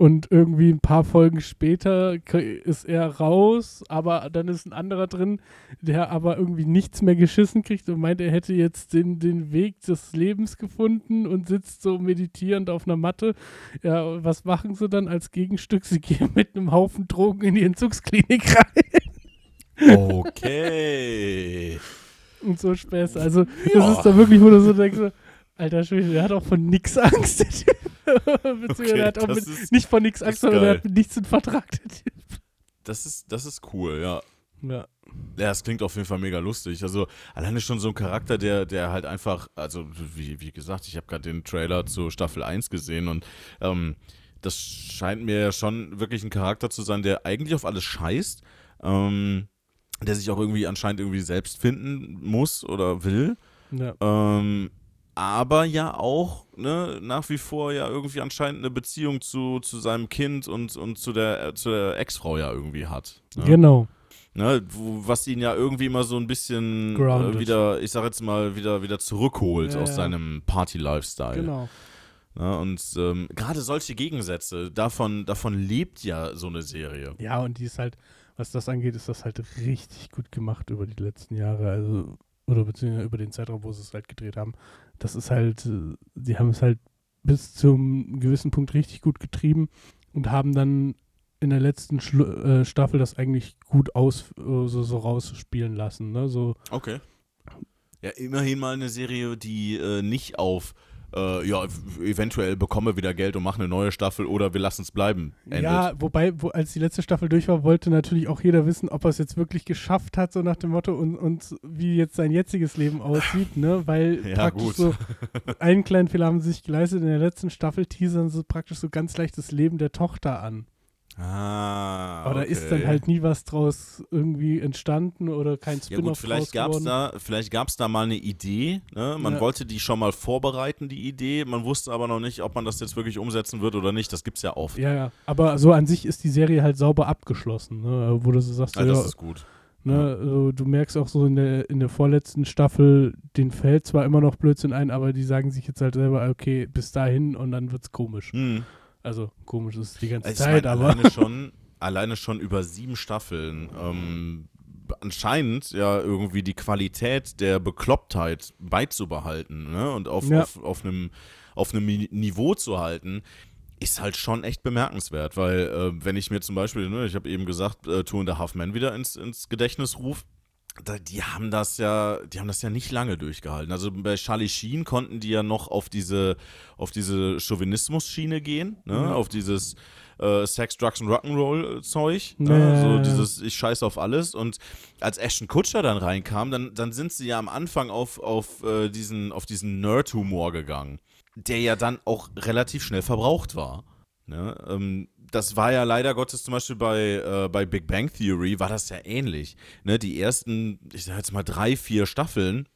Und irgendwie ein paar Folgen später ist er raus, aber dann ist ein anderer drin, der aber irgendwie nichts mehr geschissen kriegt und meint, er hätte jetzt den, den Weg des Lebens gefunden und sitzt so meditierend auf einer Matte. Ja, was machen sie dann als Gegenstück? Sie gehen mit einem Haufen Drogen in die Entzugsklinik rein. Okay. und so Späße. Also, das ist da wirklich, wo du so denkst, alter Schwede, der hat auch von nix Angst, der Typ. Beziehungsweise Okay, hat auch mit, nicht von nix das Angst, sondern er hat mit nichts in Vertrag, der Typ. Das ist, das ist cool, ja. Ja. Ja, das klingt auf jeden Fall mega lustig. Also alleine schon so ein Charakter, der, der halt einfach, also wie, wie gesagt, ich habe gerade den Trailer zu Staffel 1 gesehen und ähm, das scheint mir ja schon wirklich ein Charakter zu sein, der eigentlich auf alles scheißt, ähm, der sich auch irgendwie anscheinend irgendwie selbst finden muss oder will. ja. Ähm, aber ja auch ne, nach wie vor ja irgendwie anscheinend eine Beziehung zu, zu seinem Kind und, und zu der, äh, zu der Ex-Frau ja irgendwie hat. Ne? Genau. Ne, was ihn ja irgendwie immer so ein bisschen äh, wieder, ich sag jetzt mal, wieder, wieder zurückholt Ja, aus ja. seinem Party-Lifestyle. Genau. Ne, und ähm, gerade solche Gegensätze, davon, davon lebt ja so eine Serie. Ja, und die ist halt, was das angeht, ist das halt richtig gut gemacht über die letzten Jahre. Also, oder beziehungsweise über den Zeitraum, wo sie es halt gedreht haben. Das ist halt, äh, sie haben es halt bis zum gewissen Punkt richtig gut getrieben und haben dann in der letzten Schlu äh, Staffel das eigentlich gut aus, äh, so, so rausspielen lassen. Ne? So, Okay. Ja, immerhin mal eine Serie, die äh, nicht auf, äh, ja, eventuell bekommen wir wieder Geld und machen eine neue Staffel oder wir lassen es bleiben. Endet. Ja, wobei, wo, als die letzte Staffel durch war, wollte natürlich auch jeder wissen, ob er es jetzt wirklich geschafft hat, so nach dem Motto, und, und wie jetzt sein jetziges Leben aussieht, ne? Weil Ja, praktisch gut. so einen kleinen Fehler haben sie sich geleistet. In der letzten Staffel teasern sie praktisch so ganz leicht das Leben der Tochter an. Ah, Aber da ist dann halt nie was draus irgendwie entstanden oder kein Ja Spin-off gut, vielleicht gab es da, vielleicht gab's da mal eine Idee. Ne? Man Ja. wollte die schon mal vorbereiten, die Idee. Man wusste aber noch nicht, ob man das jetzt wirklich umsetzen wird oder nicht. Das gibt's ja oft. Ja, ja. Aber so an sich ist die Serie halt sauber abgeschlossen, ne? Wo du so sagst, Ah, so, das ja, ist gut. Ne, also du merkst auch so in der, in der vorletzten Staffel, den fällt zwar immer noch Blödsinn ein, aber die sagen sich jetzt halt selber, okay, bis dahin und dann wird's komisch. Hm. Also komisch ist es die ganze ich Zeit, mein, aber. alleine schon, alleine schon über sieben Staffeln. Ähm, anscheinend ja irgendwie die Qualität der Beklopptheit beizubehalten ne? und auf, Ja. auf, auf einem auf einem Niveau zu halten, ist halt schon echt bemerkenswert, weil äh, wenn ich mir zum Beispiel, ne, ich habe eben gesagt, äh, Two and a Half Men wieder ins, ins Gedächtnis ruf, da, die haben das ja, die haben das ja nicht lange durchgehalten. Also bei Charlie Sheen konnten die ja noch auf diese, auf diese Chauvinismus-Schiene gehen, ne? Mhm. auf dieses äh, Sex, Drugs und Rock'n'Roll-Zeug, Ja, ne? ja, so dieses Ich scheiß auf alles. Und als Ashton Kutscher dann reinkam, dann, dann sind sie ja am Anfang auf, auf, äh, diesen, auf diesen Nerd-Humor gegangen, der ja dann auch relativ schnell verbraucht war. Ne? Ähm, das war ja leider Gottes zum Beispiel bei, äh, bei Big Bang Theory war das ja ähnlich. Ne? Die ersten, ich sag jetzt mal drei, vier Staffeln,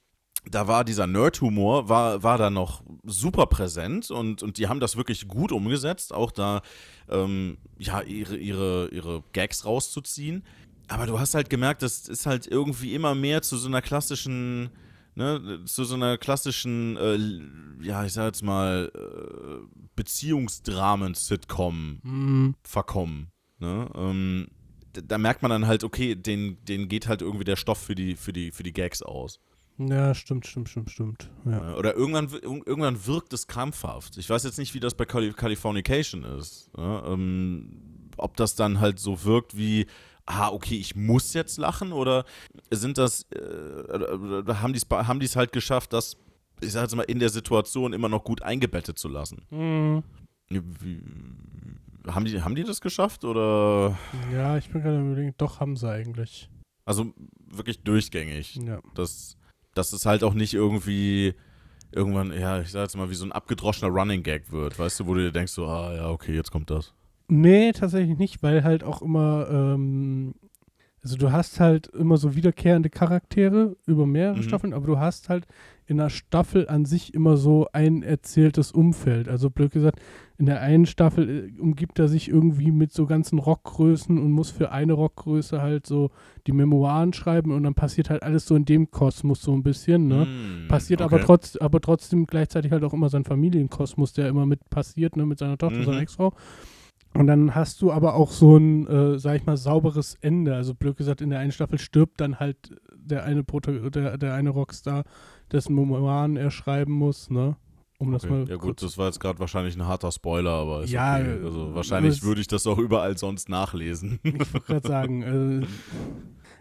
da war dieser Nerd-Humor, war, war da noch super präsent und, und die haben das wirklich gut umgesetzt, auch da ähm, ja, ihre, ihre, ihre Gags rauszuziehen. Aber du hast halt gemerkt, das ist halt irgendwie immer mehr zu so einer klassischen, ne, zu so einer klassischen, äh, ja, ich sag jetzt mal, äh, Beziehungsdramen-Sitcom Mhm. verkommen. Ne? Ähm, da, merkt man dann halt, okay, den, den geht halt irgendwie der Stoff für die, für die, für die Gags aus. Ja, stimmt, stimmt, stimmt, stimmt. Ja. Äh, Oder irgendwann, irgendwann wirkt es krampfhaft. Ich weiß jetzt nicht, wie das bei Cali Californication ist. Ne? Ähm, ob das dann halt so wirkt wie, ah, okay, ich muss jetzt lachen oder sind das, äh, haben die es haben die's halt geschafft, das, ich sag jetzt mal, in der Situation immer noch gut eingebettet zu lassen? Mhm. Wie, haben, die, haben die das geschafft oder, Ja, ich bin gerade überlegen, doch haben sie eigentlich. also wirklich durchgängig? Ja. dass, dass es halt auch nicht irgendwie irgendwann, ja, ich sag jetzt mal, wie so ein abgedroschener Running Gag wird, weißt du, wo du dir denkst, so, ah ja, okay, jetzt kommt das. Nee, tatsächlich nicht, weil halt auch immer, ähm, also du hast halt immer so wiederkehrende Charaktere über mehrere Mhm. Staffeln, aber du hast halt in der Staffel an sich immer so ein erzähltes Umfeld. Also blöd gesagt, in der einen Staffel äh, umgibt er sich irgendwie mit so ganzen Rockgrößen und muss für eine Rockgröße halt so die Memoiren schreiben und dann passiert halt alles so in dem Kosmos so ein bisschen, ne? Mm, Passiert okay. aber, trotz, aber trotzdem gleichzeitig halt auch immer sein Familienkosmos, der immer mit passiert, ne, mit seiner Tochter, Mhm. seiner Ex-Frau. Und dann hast du aber auch so ein, äh, sag ich mal, sauberes Ende. Also blöd gesagt, in der einen Staffel stirbt dann halt der eine Prota der, der eine Rockstar, dessen Memoiren er schreiben muss, ne? Um das Okay. mal Ja gut, das war jetzt gerade wahrscheinlich ein harter Spoiler, aber ist Ja, okay. äh, Also wahrscheinlich würde ich das auch überall sonst nachlesen. Ich wollte gerade sagen, äh,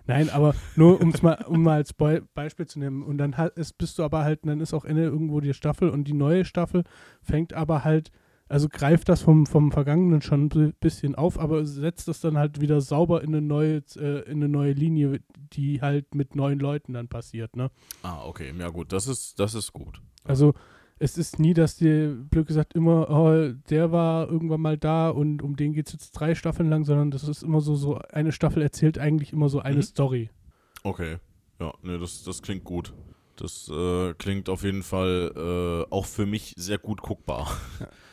nein, aber nur um's mal, um mal als Boi- Beispiel zu nehmen. Und dann ist, bist du aber halt, dann ist auch Ende irgendwo die Staffel und die neue Staffel fängt aber halt, also greift das vom, vom Vergangenen schon ein bi- bisschen auf, aber setzt das dann halt wieder sauber in eine neue, äh, in eine neue Linie, die halt mit neuen Leuten dann passiert, ne? ah, okay, ja gut, das ist, das ist gut. Also es ist nie, dass dir, blöd gesagt, immer, oh, der war irgendwann mal da und um den geht es jetzt drei Staffeln lang, sondern das ist immer so, so eine Staffel erzählt eigentlich immer so eine Mhm. Story. Okay, ja, ne, das, das klingt gut. Das äh, klingt auf jeden Fall äh, auch für mich sehr gut guckbar.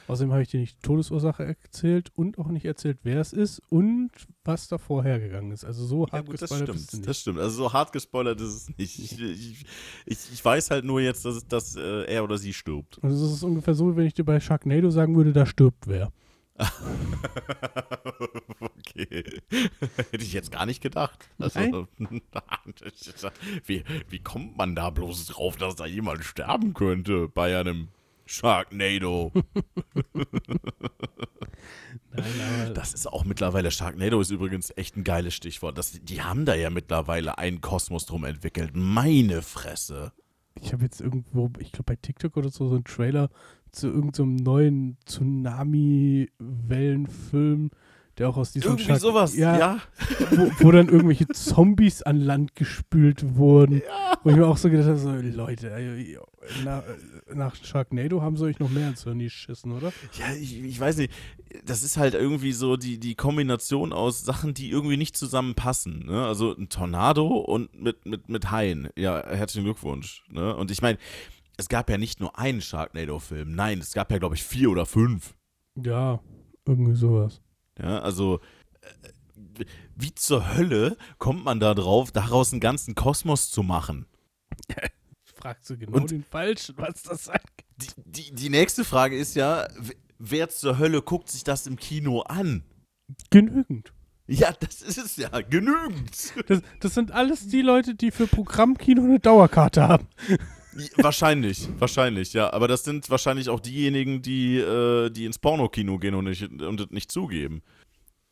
Außerdem habe ich dir nicht die Todesursache erzählt und auch nicht erzählt, wer es ist und was da vorhergegangen ist. Also so Ja, hart gut, das gespoilert du stimmt. nicht. Das stimmt. Also so hart gespoilert ist es nicht. Ich, ich, ich, ich weiß halt nur jetzt, dass, dass äh, er oder sie stirbt. Also es ist ungefähr so, wenn ich dir bei Sharknado sagen würde, da stirbt wer. okay. Hätte ich jetzt gar nicht gedacht. Also, wie, wie kommt man da bloß drauf, dass da jemand sterben könnte bei einem Sharknado? Nein, Das ist auch mittlerweile, Sharknado ist übrigens echt ein geiles Stichwort. Das, die haben da ja mittlerweile einen Kosmos drum entwickelt. Meine Fresse. ich habe jetzt irgendwo, ich glaube bei TikTok oder so, so einen Trailer zu irgendeinem neuen Tsunami-Wellenfilm, der auch aus diesem Irgendwie Shark- sowas, Ja, ja. Wo, wo dann irgendwelche Zombies an Land gespült wurden. Wo ich mir auch so gedacht habe, so, Leute, nach, nach Sharknado haben sie euch noch mehr ins Hirn geschissen, oder? Ja, ich, ich weiß nicht. Das ist halt irgendwie so die, die Kombination aus Sachen, die irgendwie nicht zusammenpassen. Ne? Also ein Tornado und mit, mit, mit Haien. Ja, herzlichen Glückwunsch. Ne? Und ich meine, es gab ja nicht nur einen Sharknado-Film. Nein, es gab ja, glaube ich, vier oder fünf. Ja, irgendwie sowas. Ja, also äh, wie zur Hölle kommt man da drauf, daraus einen ganzen Kosmos zu machen? Fragst du genau Und- den Falschen, was das angeht. Die, die, die nächste Frage ist ja, wer zur Hölle guckt sich das im Kino an? Genügend. Ja, das ist es ja, genügend. Das, das sind alles die Leute, die für Programmkino eine Dauerkarte haben. Wahrscheinlich, wahrscheinlich, ja. Aber das sind wahrscheinlich auch diejenigen, die, äh, die ins Pornokino gehen und nicht, und es nicht zugeben.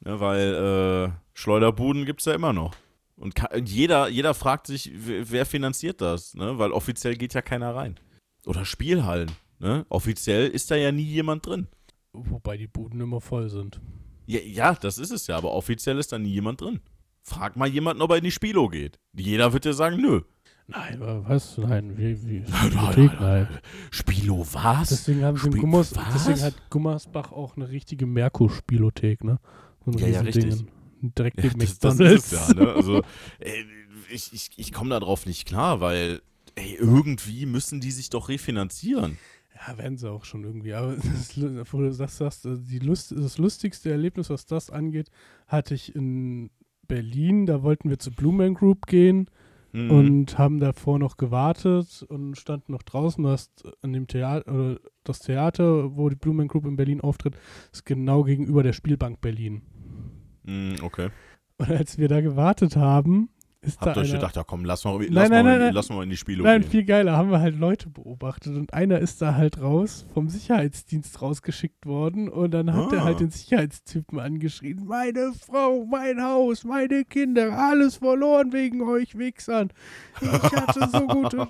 Ja, weil äh, Schleuderbuden gibt es ja immer noch. Und ka- und jeder, jeder fragt sich, wer finanziert das? Ne? Weil offiziell geht ja keiner rein. Oder Spielhallen. Ne? Offiziell ist da ja nie jemand drin. Wobei die Buden immer voll sind. Ja, ja, das ist es ja, aber offiziell ist da nie jemand drin. Frag mal jemanden, ob er in die Spilo geht. Jeder wird dir sagen, nö. Nein, aber was? Nein, wie, wie, nein, Bibliothek, nein. Spilo was? Deswegen haben Spiel- Gummers, was? deswegen hat Gummersbach auch eine richtige Merkur-Spielothek, ne? So Ja, ja, richtig. Direkt Ja, das, das ist ja, ne? Also, ey, ich, ich, ich komme da drauf nicht klar, weil, ey, irgendwie müssen die sich doch refinanzieren. Ja, werden sie auch schon irgendwie. Aber das, wo du das sagst, also die Lust, das lustigste Erlebnis, was das angeht, hatte ich in Berlin. Da wollten wir zur Blue Man Group gehen Mhm. und haben davor noch gewartet und standen noch draußen. Du hast an dem Theater, oder das Theater, wo die Blue Man Group in Berlin auftritt, ist genau gegenüber der Spielbank Berlin. Mhm, okay. Und als wir da gewartet haben, ist Habt euch einer, gedacht, ja komm, lass mal, lass, Nein, mal, nein, nein, in, nein. lass mal in die Spilo Nein, gehen. viel geiler, haben wir halt Leute beobachtet und einer ist da halt raus, vom Sicherheitsdienst rausgeschickt worden und dann hat er Ah. halt den Sicherheitstypen angeschrien, meine Frau, mein Haus, meine Kinder, alles verloren wegen euch Wichsern. Ich hatte so gute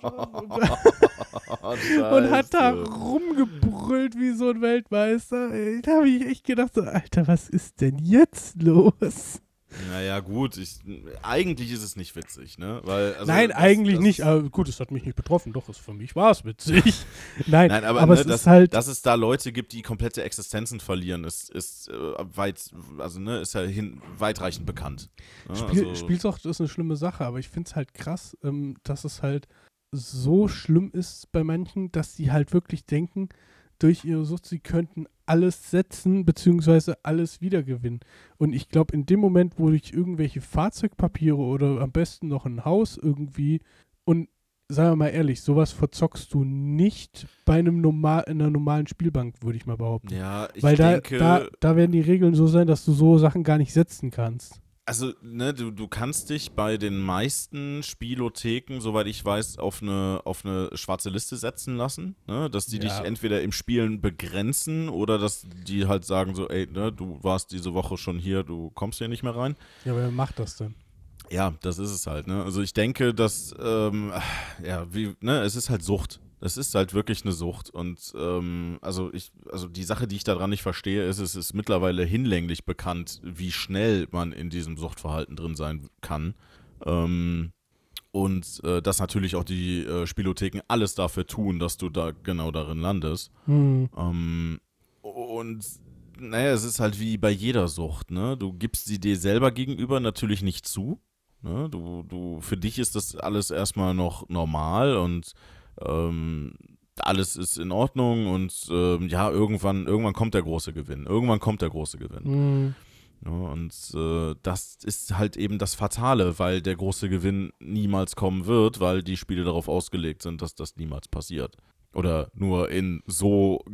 und hat da rumgebrüllt wie so ein Weltmeister. Da habe ich echt gedacht, so, Alter, was ist denn jetzt los? Naja, gut, ich, eigentlich ist es nicht witzig, ne? Weil, also, Nein, das- eigentlich das- nicht. Aber gut, es hat mich nicht betroffen. Doch, es, für mich war es witzig. Nein, Nein, aber, aber ne, es dass, ist halt. dass es da Leute gibt, die komplette Existenzen verlieren, ist, ist äh, weit, also ne, ist ja hin, weitreichend bekannt. Ne? Spiel, also, Spielsucht ist eine schlimme Sache, aber ich finde es halt krass, ähm, dass es halt so schlimm ist bei manchen, dass sie halt wirklich denken, durch ihre Sucht, sie könnten alles setzen, beziehungsweise alles wiedergewinnen. Und ich glaube, in dem Moment, wo ich irgendwelche Fahrzeugpapiere oder am besten noch ein Haus irgendwie und sagen wir mal ehrlich, sowas verzockst du nicht bei einem normal, in einer normalen Spielbank, würde ich mal behaupten. ja, ich Weil da, denke, da, da werden die Regeln so sein, dass du so Sachen gar nicht setzen kannst. Also ne, du, du kannst dich bei den meisten Spielotheken, soweit ich weiß, auf eine, auf eine schwarze Liste setzen lassen, ne? dass die Ja. dich entweder im Spielen begrenzen oder dass die halt sagen so, ey, ne, du warst diese Woche schon hier, du kommst hier nicht mehr rein. Ja, wer macht das denn? Ja, das ist es halt, ne? Also ich denke, dass, ähm, ja, wie, ne, es ist halt Sucht. Es ist halt wirklich eine Sucht. Und ähm, also ich, also die Sache, die ich daran nicht verstehe, ist, es ist mittlerweile hinlänglich bekannt, wie schnell man in diesem Suchtverhalten drin sein kann. Ähm, und äh, dass natürlich auch die äh, Spielotheken alles dafür tun, dass du da genau darin landest. Hm. Ähm, und naja, es ist halt wie bei jeder Sucht, ne? Du gibst sie dir selber gegenüber natürlich nicht zu. Ne? Du, du, für dich ist das alles erstmal noch normal und ähm, alles ist in Ordnung und ähm, ja, irgendwann, irgendwann kommt der große Gewinn. Irgendwann kommt der große Gewinn. Hm. Ja, und äh, das ist halt eben das Fatale, weil der große Gewinn niemals kommen wird, weil die Spiele darauf ausgelegt sind, dass das niemals passiert. Oder nur in so,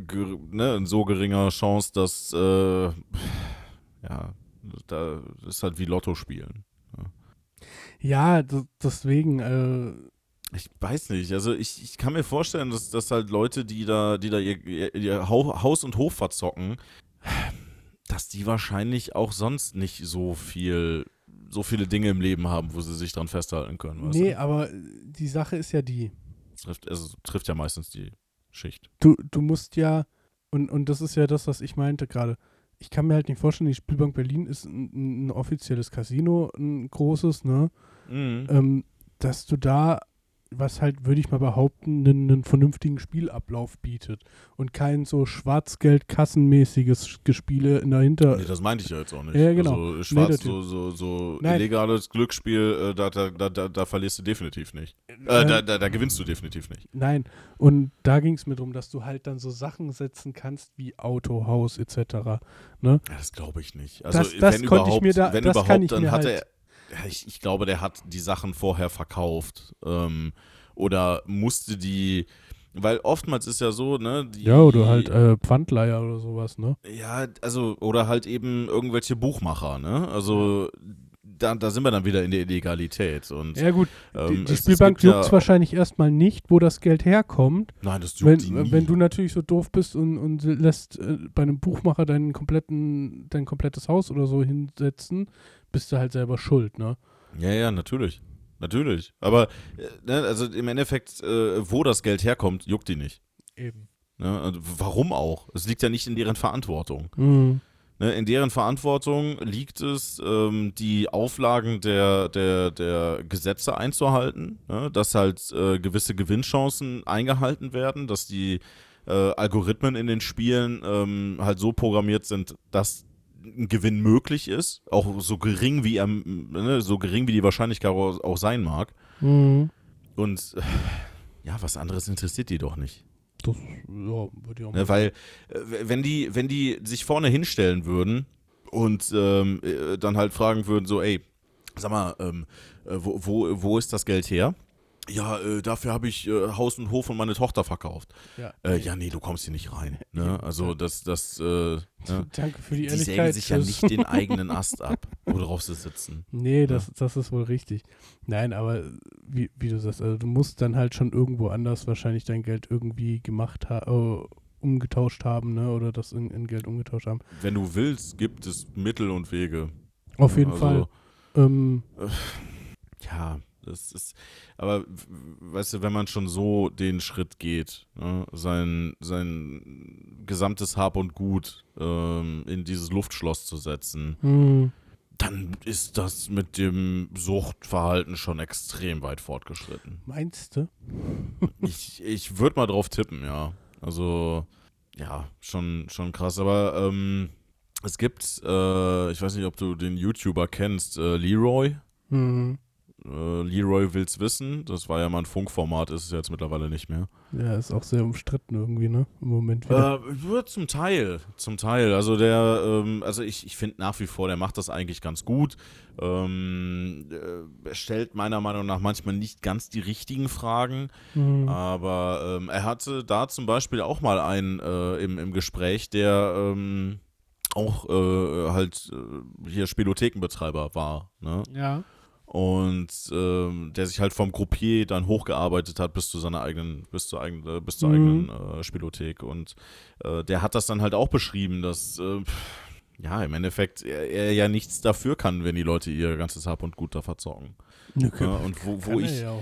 ne, in so geringer Chance, dass, äh, ja, da ist halt wie Lotto spielen. Ja, d- deswegen, äh, Ich weiß nicht, also ich, ich kann mir vorstellen, dass, dass halt Leute, die da, die da ihr, ihr, ihr Hau- Haus und Hof verzocken, dass die wahrscheinlich auch sonst nicht so viel, so viele Dinge im Leben haben, wo sie sich dran festhalten können. Weißt nee, du? aber die Sache ist ja die, Trifft, also, trifft ja meistens die Schicht. du, du musst ja, und, und das ist ja das, was ich meinte gerade, ich kann mir halt nicht vorstellen, die Spielbank Berlin ist ein, ein offizielles Casino, ein großes, ne? Mhm. ähm, dass du da was halt, würde ich mal behaupten, einen, einen vernünftigen Spielablauf bietet und kein so Schwarzgeld-Kassenmäßiges Gespiele in der Hinter. Nee, das meinte ich ja jetzt auch nicht. Ja, genau. Also Nee, schwarz, das- so, so, so illegales Glücksspiel, äh, da, da, da, da, da verlierst du definitiv nicht. Äh, Ähm, da, da, da gewinnst du definitiv nicht. Nein, und da ging es mir darum, dass du halt dann so Sachen setzen kannst wie Auto, Haus etc. Ja, das glaube ich nicht. Also, Das- das wenn konnte ich überhaupt, mir da- wenn überhaupt, dann halt- er. Ja, ich, ich glaube, der hat die Sachen vorher verkauft. Ähm, oder musste die. Weil oftmals ist ja so, ne? Die, Ja, oder halt äh, Pfandleier oder sowas, ne? Ja, also, oder halt eben irgendwelche Buchmacher, ne? Also, da, da sind wir dann wieder in der Illegalität. Und, Ja gut, ähm, die, die es- es Spielbank gibt ja- juckt wahrscheinlich erstmal nicht, wo das Geld herkommt. Nein, das juckt die Wenn, nie. wenn du natürlich so doof bist und, und lässt äh, bei einem Buchmacher deinen kompletten, dein komplettes Haus oder so hinsetzen, bist du halt selber schuld, ne? Ja, ja, natürlich. Natürlich. Aber, äh, ne, also im Endeffekt, äh, wo das Geld herkommt, juckt die nicht. Eben. Ne? Warum auch? Es liegt ja nicht in deren Verantwortung. Mhm. Ne? In deren Verantwortung liegt es, ähm, die Auflagen der, der, der Gesetze einzuhalten, ne? dass halt äh, gewisse Gewinnchancen eingehalten werden, dass die äh, Algorithmen in den Spielen ähm, halt so programmiert sind, dass ein Gewinn möglich ist, auch so gering wie er, ne? so gering wie die Wahrscheinlichkeit auch sein mag. Mhm. Und ja, was anderes interessiert die doch nicht. Das, ja, würde ich auch Ne, weil, äh, wenn die, wenn die sich vorne hinstellen würden und ähm, äh, dann halt fragen würden, so, ey, sag mal, ähm, äh, wo, wo, wo ist das Geld her? Ja, äh, dafür habe ich äh, Haus und Hof und meine Tochter verkauft. Ja. Äh, ja, nee, du kommst hier nicht rein. Ne? Also das, das, äh, ne? Danke für die die Ehrlichkeit. sägen sich ja nicht den eigenen Ast ab, worauf sie sitzen. Nee, das, das ist wohl richtig. Nein, aber wie, wie du sagst, also du musst dann halt schon irgendwo anders wahrscheinlich dein Geld irgendwie gemacht haben, äh, umgetauscht haben, ne? Oder das in, in Geld umgetauscht haben. Wenn du willst, gibt es Mittel und Wege. Auf jeden Also, Fall. Ähm, Ja, das ist, aber weißt du, wenn man schon so den Schritt geht, ne, sein, sein gesamtes Hab und Gut ähm, in dieses Luftschloss zu setzen, mh, dann ist das mit dem Suchtverhalten schon extrem weit fortgeschritten. meinst du? Ich, ich würde mal drauf tippen, ja. Also, ja, schon, schon krass. Aber ähm, es gibt, äh, ich weiß nicht, ob du den YouTuber kennst, äh, Leroy. Mhm. Äh, Leroy will's wissen. Das war ja mal ein Funkformat, ist es jetzt mittlerweile nicht mehr. Ja, ist auch sehr umstritten irgendwie, ne? Im Moment wieder. Äh, wird zum Teil, zum Teil. Also der, ähm, also ich, ich finde nach wie vor, der macht das eigentlich ganz gut. Ähm, äh, er stellt meiner Meinung nach manchmal nicht ganz die richtigen Fragen, Mhm. aber ähm, er hatte da zum Beispiel auch mal einen äh, im, im Gespräch, der ähm, auch äh, halt äh, hier Spielothekenbetreiber war. Ne? Ja. Und ähm, der sich halt vom Gruppier dann hochgearbeitet hat bis zu seiner eigenen, bis zur eigenen, äh, bis zur Mhm. eigenen äh, Spielothek und äh, der hat das dann halt auch beschrieben, dass äh, ja im Endeffekt er, er ja nichts dafür kann, wenn die Leute ihr ganzes Hab und Gut da verzocken. Okay. Ja, und wo, wo ich ja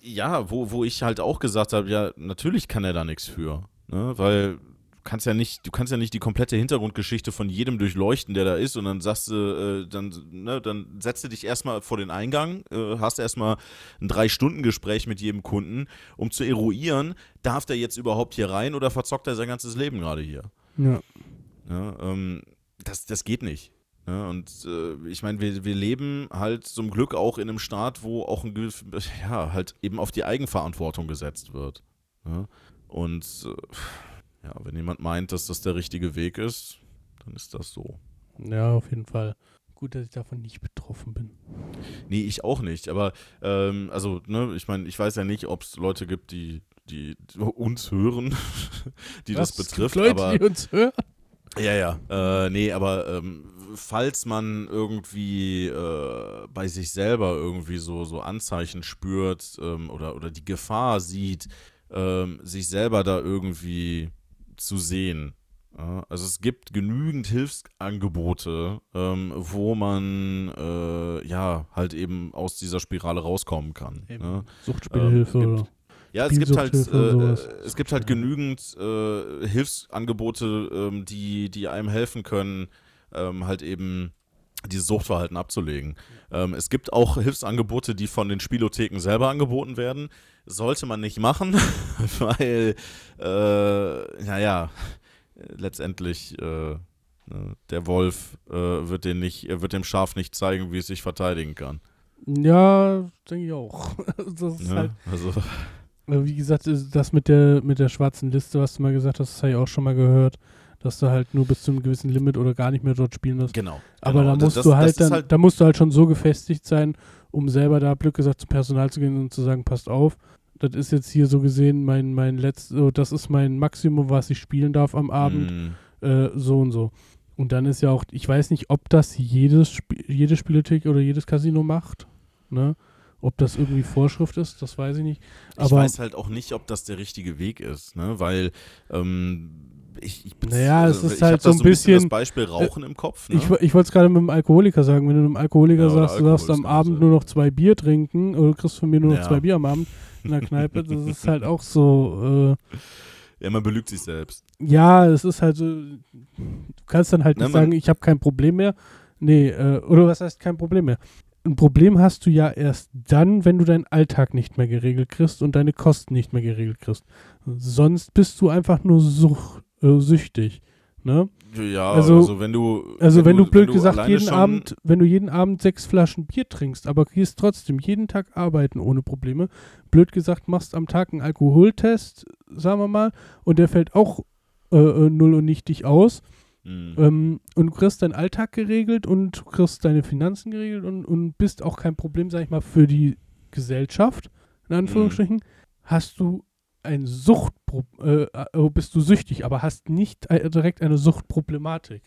ja, wo, wo ich halt auch gesagt habe, ja, natürlich kann er da nichts für. Ne? Weil kannst ja nicht, du kannst ja nicht die komplette Hintergrundgeschichte von jedem durchleuchten, der da ist, und dann sagst du, äh, dann, ne, dann setzt du dich erstmal vor den Eingang, äh, hast erstmal ein Drei-Stunden-Gespräch mit jedem Kunden, um zu eruieren, darf der jetzt überhaupt hier rein oder verzockt er sein ganzes Leben gerade hier? Ja. Ja, ähm, das, das geht nicht. Ja, und äh, ich meine, wir, wir leben halt zum Glück auch in einem Staat, wo auch ein ja, halt eben auf die Eigenverantwortung gesetzt wird. Ja? Und äh, ja, wenn jemand meint, dass das der richtige Weg ist, dann ist das so. ja, auf jeden Fall. Gut, dass ich davon nicht betroffen bin. Nee, ich auch nicht. Aber ähm, also, ne, ich meine, ich weiß ja nicht, ob es Leute gibt, die, die uns hören, die das gibt betrifft. Leute, aber die uns hören. Ja, ja. Äh, nee, aber ähm, falls man irgendwie äh, bei sich selber irgendwie so, so Anzeichen spürt ähm, oder, oder die Gefahr sieht, ähm, sich selber da irgendwie zu sehen. Ja, also es gibt genügend Hilfsangebote, ähm, wo man äh, ja halt eben aus dieser Spirale rauskommen kann. Ne? Suchtspielhilfe Ähm, oder. Ja, es gibt halt, äh, sowas. es gibt halt genügend äh, Hilfsangebote, ähm, die, die einem helfen können, ähm, halt eben dieses Suchtverhalten abzulegen. Ähm, es gibt auch Hilfsangebote, die von den Spielotheken selber angeboten werden. Sollte man nicht machen, weil, äh, naja, letztendlich äh, ne, der Wolf äh, wird, den nicht, wird dem Schaf nicht zeigen, wie es sich verteidigen kann. Ja, denke ich auch. das ist Ne? halt, Also, wie gesagt, das mit der, mit der schwarzen Liste, was du mal gesagt hast, das habe ich auch schon mal gehört, dass du halt nur bis zu einem gewissen Limit oder gar nicht mehr dort spielen darfst. genau. Aber genau. da musst Das- du halt dann, halt- da musst du halt schon so gefestigt sein, um selber da Glück gesagt zum Personal zu gehen und zu sagen, passt auf, das ist jetzt hier so gesehen mein, mein letztes, oh, das ist mein Maximum, was ich spielen darf am Abend, Mm, äh, so und so. Und dann ist ja auch, ich weiß nicht, ob das jedes Sp jede Spielothek oder jedes Casino macht, ne? Ob das irgendwie Vorschrift ist, das weiß ich nicht. Ich Aber weiß halt auch nicht, ob das der richtige Weg ist, ne? Weil ähm, ich, ich Naja, es ist ich halt so ein das bisschen- Beispiel Rauchen im Kopf, ne? Ich, ich wollte es gerade mit dem Alkoholiker sagen, wenn du einem Alkoholiker Ja, sagst, du darfst Alkohol am ist Abend genauso. nur noch zwei Bier trinken oder du kriegst von mir nur noch Ja. zwei Bier am Abend in der Kneipe, das ist halt auch so, äh, ja, man belügt sich selbst. ja, es ist halt so, du kannst dann halt Na, nicht man- sagen, ich habe kein Problem mehr. Nee, äh, oder was heißt kein Problem mehr? Ein Problem hast du ja erst dann, wenn du deinen Alltag nicht mehr geregelt kriegst und deine Kosten nicht mehr geregelt kriegst. Sonst bist du einfach nur such, äh, süchtig. Ne? Ja, Also- also, wenn du Also wenn, du blöd gesagt alleine jeden Abend, wenn du jeden Abend sechs Flaschen Bier trinkst, aber gehst trotzdem jeden Tag arbeiten ohne Probleme, blöd gesagt machst am Tag einen Alkoholtest, sagen wir mal, und der fällt auch äh, äh, null und nichtig aus Mhm. ähm, und du kriegst deinen Alltag geregelt und du kriegst deine Finanzen geregelt und, und bist auch kein Problem, sag ich mal, für die Gesellschaft, in Anführungsstrichen, hast du ein Suchtpro äh, äh, bist du süchtig, aber hast nicht äh, direkt eine Suchtproblematik.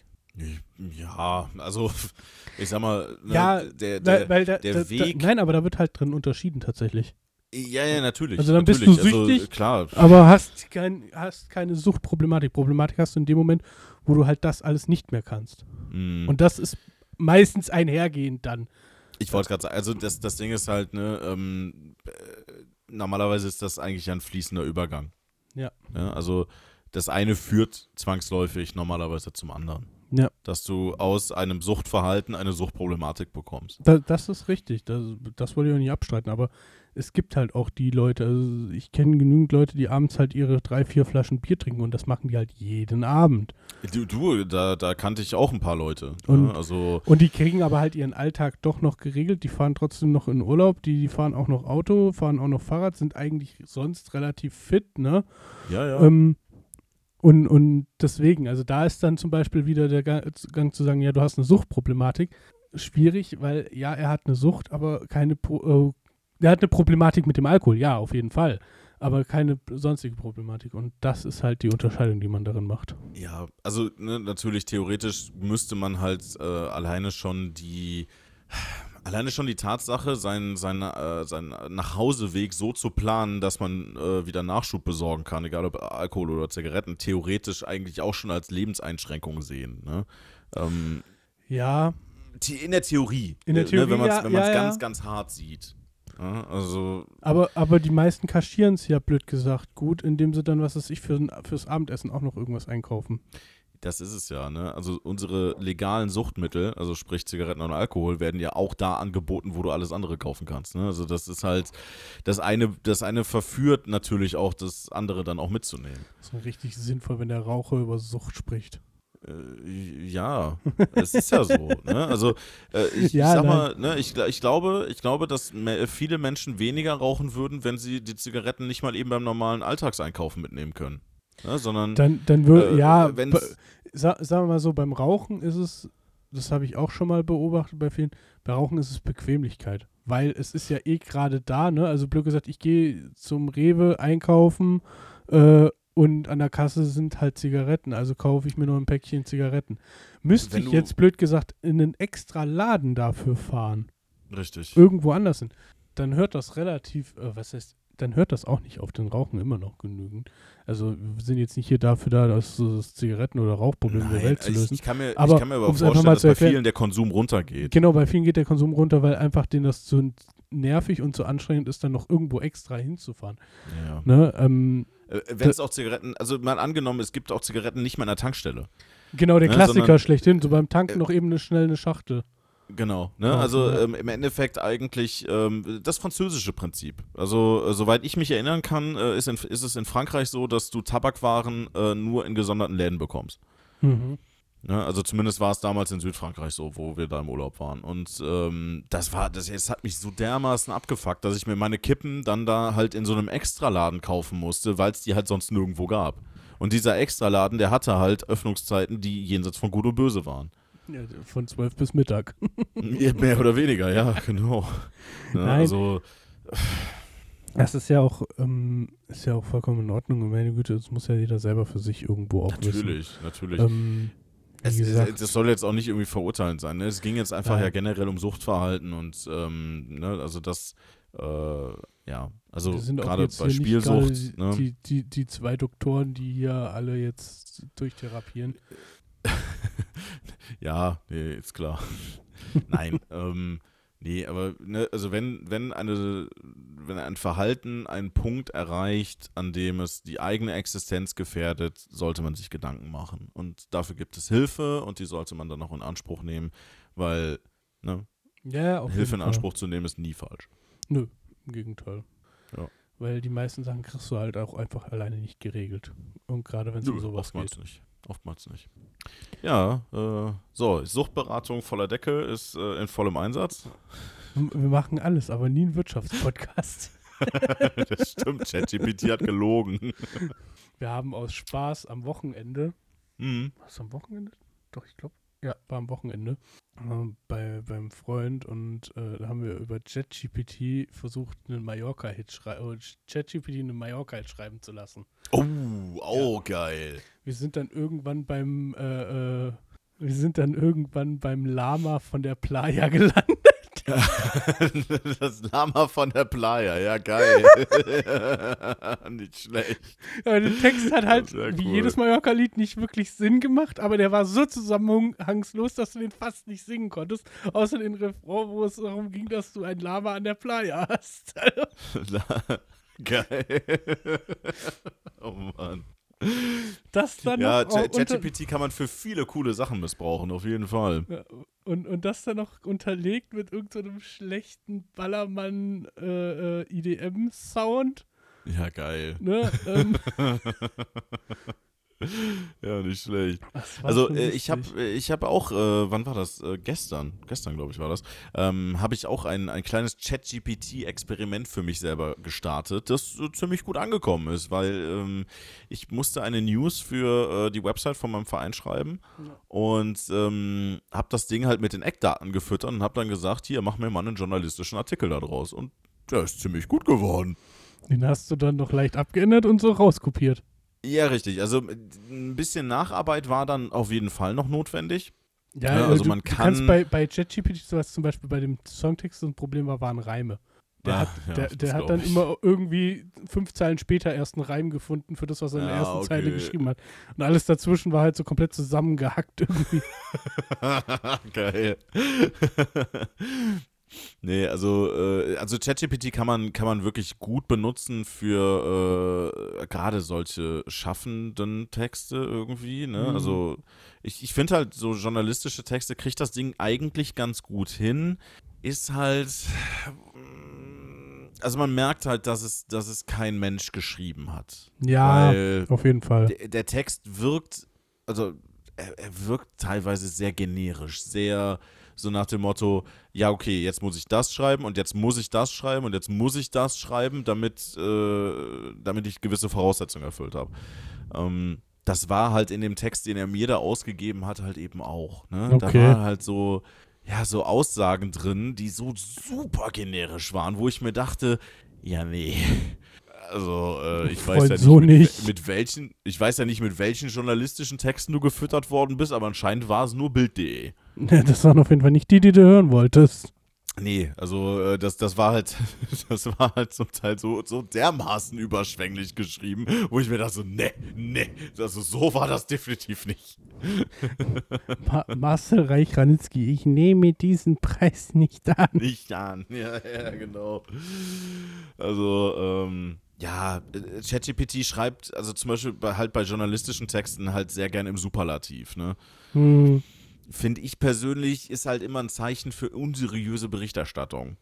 Ja, also ich sag mal, ne, Ja, der, der, Weil, da, der da, da, Weg- nein, aber da wird halt drin unterschieden tatsächlich. ja, ja, natürlich. Also dann bist natürlich. du süchtig, Also, klar. Aber hast, kein, hast keine Suchtproblematik. Problematik hast du in dem Moment, wo du halt das alles nicht mehr kannst. Mhm. Und das ist meistens einhergehend dann. Ich wollte gerade sagen, also das, das Ding ist halt, ne, ähm, äh, normalerweise ist das eigentlich ein fließender Übergang. Ja. ja. Also das eine führt zwangsläufig normalerweise zum anderen. Ja. Dass du aus einem Suchtverhalten eine Suchtproblematik bekommst. Da, das ist richtig. Das, das wollte ich auch nicht abstreiten. Aber es gibt halt auch die Leute, also ich kenne genügend Leute, die abends halt ihre drei, vier Flaschen Bier trinken und das machen die halt jeden Abend. Du, du da, da kannte ich auch ein paar Leute. Und- ne? Also Und die kriegen aber halt ihren Alltag doch noch geregelt. Die fahren trotzdem noch in Urlaub, die, die fahren auch noch Auto, fahren auch noch Fahrrad, sind eigentlich sonst relativ fit, ne? ja, ja. Ähm, und, und deswegen, also da ist dann zum Beispiel wieder der Ga- Gang zu sagen, ja, du hast eine Suchtproblematik. Schwierig, weil ja, er hat eine Sucht, aber keine, äh, er hat eine Problematik mit dem Alkohol, ja, auf jeden Fall. Aber keine sonstige Problematik. Und das ist halt die Unterscheidung, die man darin macht. Ja, also ne, natürlich theoretisch müsste man halt äh, alleine schon die alleine schon die Tatsache, seinen sein, äh, sein Nachhauseweg so zu planen, dass man äh, wieder Nachschub besorgen kann, egal ob Alkohol oder Zigaretten, theoretisch eigentlich auch schon als Lebenseinschränkung sehen. Ne? Ähm, Ja, in der Theorie. In der Theorie, ne, wenn man es ja, wenn man's ja, ganz, ja. ganz hart sieht. Ja, also, aber, aber die meisten kaschieren es ja blöd gesagt gut, indem sie dann, was weiß ich, für, fürs Abendessen auch noch irgendwas einkaufen. Das ist es ja, ne? Also unsere legalen Suchtmittel, also sprich Zigaretten und Alkohol, werden ja auch da angeboten, wo du alles andere kaufen kannst. Ne? Also das ist halt, das eine, das eine verführt natürlich auch, das andere dann auch mitzunehmen. Das ist richtig sinnvoll, wenn der Raucher über Sucht spricht. Äh, ja, es ist ja so. Ne? Also äh, ich, Ja, ich sag mal, ne, ich, ich glaube, ich glaube, dass viele Menschen weniger rauchen würden, wenn sie die Zigaretten nicht mal eben beim normalen Alltagseinkaufen mitnehmen können. Ne? Sondern Dann, dann würde, äh, ja, sa sagen wir mal so, beim Rauchen ist es, das habe ich auch schon mal beobachtet bei vielen, bei Rauchen ist es Bequemlichkeit. Weil es ist ja eh gerade da, ne? Also blöd gesagt, ich gehe zum Rewe einkaufen äh, und an der Kasse sind halt Zigaretten, also kaufe ich mir noch ein Päckchen Zigaretten. Müsste Wenn ich jetzt blöd gesagt in einen extra Laden dafür fahren, richtig. irgendwo anders hin, dann hört das relativ, äh, was heißt, dann hört das auch nicht auf den Rauchen immer noch genügend. Also wir sind jetzt nicht hier dafür da, das, das Zigaretten- oder Rauchproblem der Nein, Welt zu ich, lösen. ich, kann mir, Aber ich kann mir aber vorstellen, dass bei vielen der Konsum runtergeht. Genau, bei vielen geht der Konsum runter, weil einfach denen das zu nervig und zu anstrengend ist, dann noch irgendwo extra hinzufahren. Ja. Ne? Ähm, Wenn es auch Zigaretten, also mal angenommen, es gibt auch Zigaretten nicht mehr an der Tankstelle. genau, der Ne, Klassiker sondern- schlechthin, so beim Tanken Äh, noch eben eine, schnell eine Schachtel. Genau, ne? Also ähm, im Endeffekt eigentlich ähm, das französische Prinzip. Also äh, soweit ich mich erinnern kann, äh, ist, in, ist es in Frankreich so, dass du Tabakwaren äh, nur in gesonderten Läden bekommst. Mhm. Ne? Also zumindest war es damals in Südfrankreich so, wo wir da im Urlaub waren. Und ähm, das war, das, das hat mich so dermaßen abgefuckt, dass ich mir meine Kippen dann da halt in so einem Extraladen kaufen musste, weil es die halt sonst nirgendwo gab. Und dieser Extraladen, der hatte halt Öffnungszeiten, die jenseits von Gut und Böse waren. Ja, von 12 bis Mittag. Ja, Mehr oder weniger, ja, genau. Ne, Nein. Also, Das ist ja auch, ähm, ist ja auch vollkommen in Ordnung. Und meine Güte, das muss ja jeder selber für sich irgendwo auch wissen. natürlich, natürlich. Ähm, Es, gesagt, es, das soll jetzt auch nicht irgendwie verurteilend sein. Ne? Es ging jetzt einfach Nein. ja generell um Suchtverhalten und ähm, ne, also das, äh, ja, also gerade bei Spielsucht. Ne? die, die, die zwei Doktoren, die hier alle jetzt durchtherapieren. Ja, nee, ist klar. Nein, ähm, nee, aber ne, also wenn, wenn eine, wenn ein Verhalten einen Punkt erreicht, an dem es die eigene Existenz gefährdet, sollte man sich Gedanken machen. Und dafür gibt es Hilfe und die sollte man dann auch in Anspruch nehmen, weil ne, Ja, Hilfe in. Anspruch zu nehmen ist nie falsch. Nö, im Gegenteil. Ja. Weil die meisten Sachen kriegst du halt auch einfach alleine nicht geregelt. Und gerade wenn es um sowas geht. nicht. Oftmals nicht. Ja, äh, so, Suchtberatung voller Decke ist äh, in vollem Einsatz. Wir machen alles, aber nie einen Wirtschaftspodcast. das stimmt, ChatGPT hat gelogen. Wir haben aus Spaß am Wochenende, Mhm. was am Wochenende? Doch, ich glaube, ja, war am Wochenende, ähm, bei, beim Freund und äh, da haben wir über ChatGPT versucht, einen Mallorca-Hit schrei- oh, ChatGPT einen Mallorca-Hit schreiben zu lassen. Oh, oh, geil. Wir sind dann irgendwann beim, äh, äh, wir sind dann irgendwann beim Lama von der Playa gelandet. das Lama von der Playa, ja, geil. Nicht schlecht. Aber der Text hat halt, Sehr wie cool. jedes Mallorca-Lied, nicht wirklich Sinn gemacht, aber der war so zusammenhangslos, dass du den fast nicht singen konntest. Außer den Refrain, wo es darum ging, dass du ein Lama an der Playa hast. geil. oh Mann. Das dann Ja, ChatGPT kann man für viele coole Sachen missbrauchen, auf jeden Fall. Ja, und, und das dann noch unterlegt mit irgendeinem schlechten Ballermann äh, äh. Ja, geil. Ne? ähm, Ja, nicht schlecht. Also äh, ich habe lustig. ich hab auch, äh, wann war das? Äh, gestern, gestern glaube ich war das, ähm, habe ich auch ein, ein kleines Chat-GPT-Experiment für mich selber gestartet, das ziemlich gut angekommen ist, weil ähm, ich musste eine News für äh, die Website von meinem Verein schreiben Ja. und ähm, habe das Ding halt mit den Eckdaten gefüttert und habe dann gesagt, hier, mach mir mal einen journalistischen Artikel daraus und der ist ziemlich gut geworden. Den hast du dann noch leicht abgeändert und so rauskopiert. Ja, richtig. Also ein bisschen Nacharbeit war dann auf jeden Fall noch notwendig. Ja, Ja, also du, man du kannst kann- bei, bei ChatGPT, so was zum Beispiel bei dem Songtext so ein Problem war, waren Reime. Der Ah, hat, ja, der, hat dann ich. immer irgendwie fünf Zeilen später erst einen Reim gefunden für das, was er in der Ja, ersten Zeile okay. geschrieben hat. Und alles dazwischen war halt so komplett zusammengehackt irgendwie. Geil. Nee, also, äh, also ChatGPT kann man, kann man wirklich gut benutzen für äh, gerade solche schaffenden Texte irgendwie. Ne? Mhm. Also ich, ich finde halt, so journalistische Texte kriegt das Ding eigentlich ganz gut hin. Ist halt. Also man merkt halt, dass es, dass es kein Mensch geschrieben hat. Ja, Weil auf jeden Fall. der, der Text wirkt, also er, er wirkt teilweise sehr generisch, sehr so nach dem Motto, ja, okay, jetzt muss ich das schreiben und jetzt muss ich das schreiben und jetzt muss ich das schreiben, damit, äh, damit ich gewisse Voraussetzungen erfüllt habe. Ähm, das war halt in dem Text, den er mir da ausgegeben hat, halt eben auch. Ne? Da Okay. waren halt so, ja, so Aussagen drin, die so super generisch waren, wo ich mir dachte, ja, nee. Also, äh, ich weiß Freund, ja nicht, so mit, nicht. mit welchen, ich weiß ja nicht, mit welchen journalistischen Texten du gefüttert worden bist, aber anscheinend war es nur Bild.de. Das waren auf jeden Fall nicht die, die du hören wolltest. Nee, also äh, das, das war halt, das war halt zum Teil so, so dermaßen überschwänglich geschrieben, wo ich mir dachte so, nee, nee, also so war das definitiv nicht. Ma Marcel Reich-Ranitzky, ich nehme diesen Preis nicht an. Nicht an. Ja, ja, genau. Also, ähm, ja, äh, ChatGPT schreibt, also zum Beispiel bei, halt bei journalistischen Texten halt sehr gern im Superlativ, ne? Hm, finde ich persönlich, ist halt immer ein Zeichen für unseriöse Berichterstattung.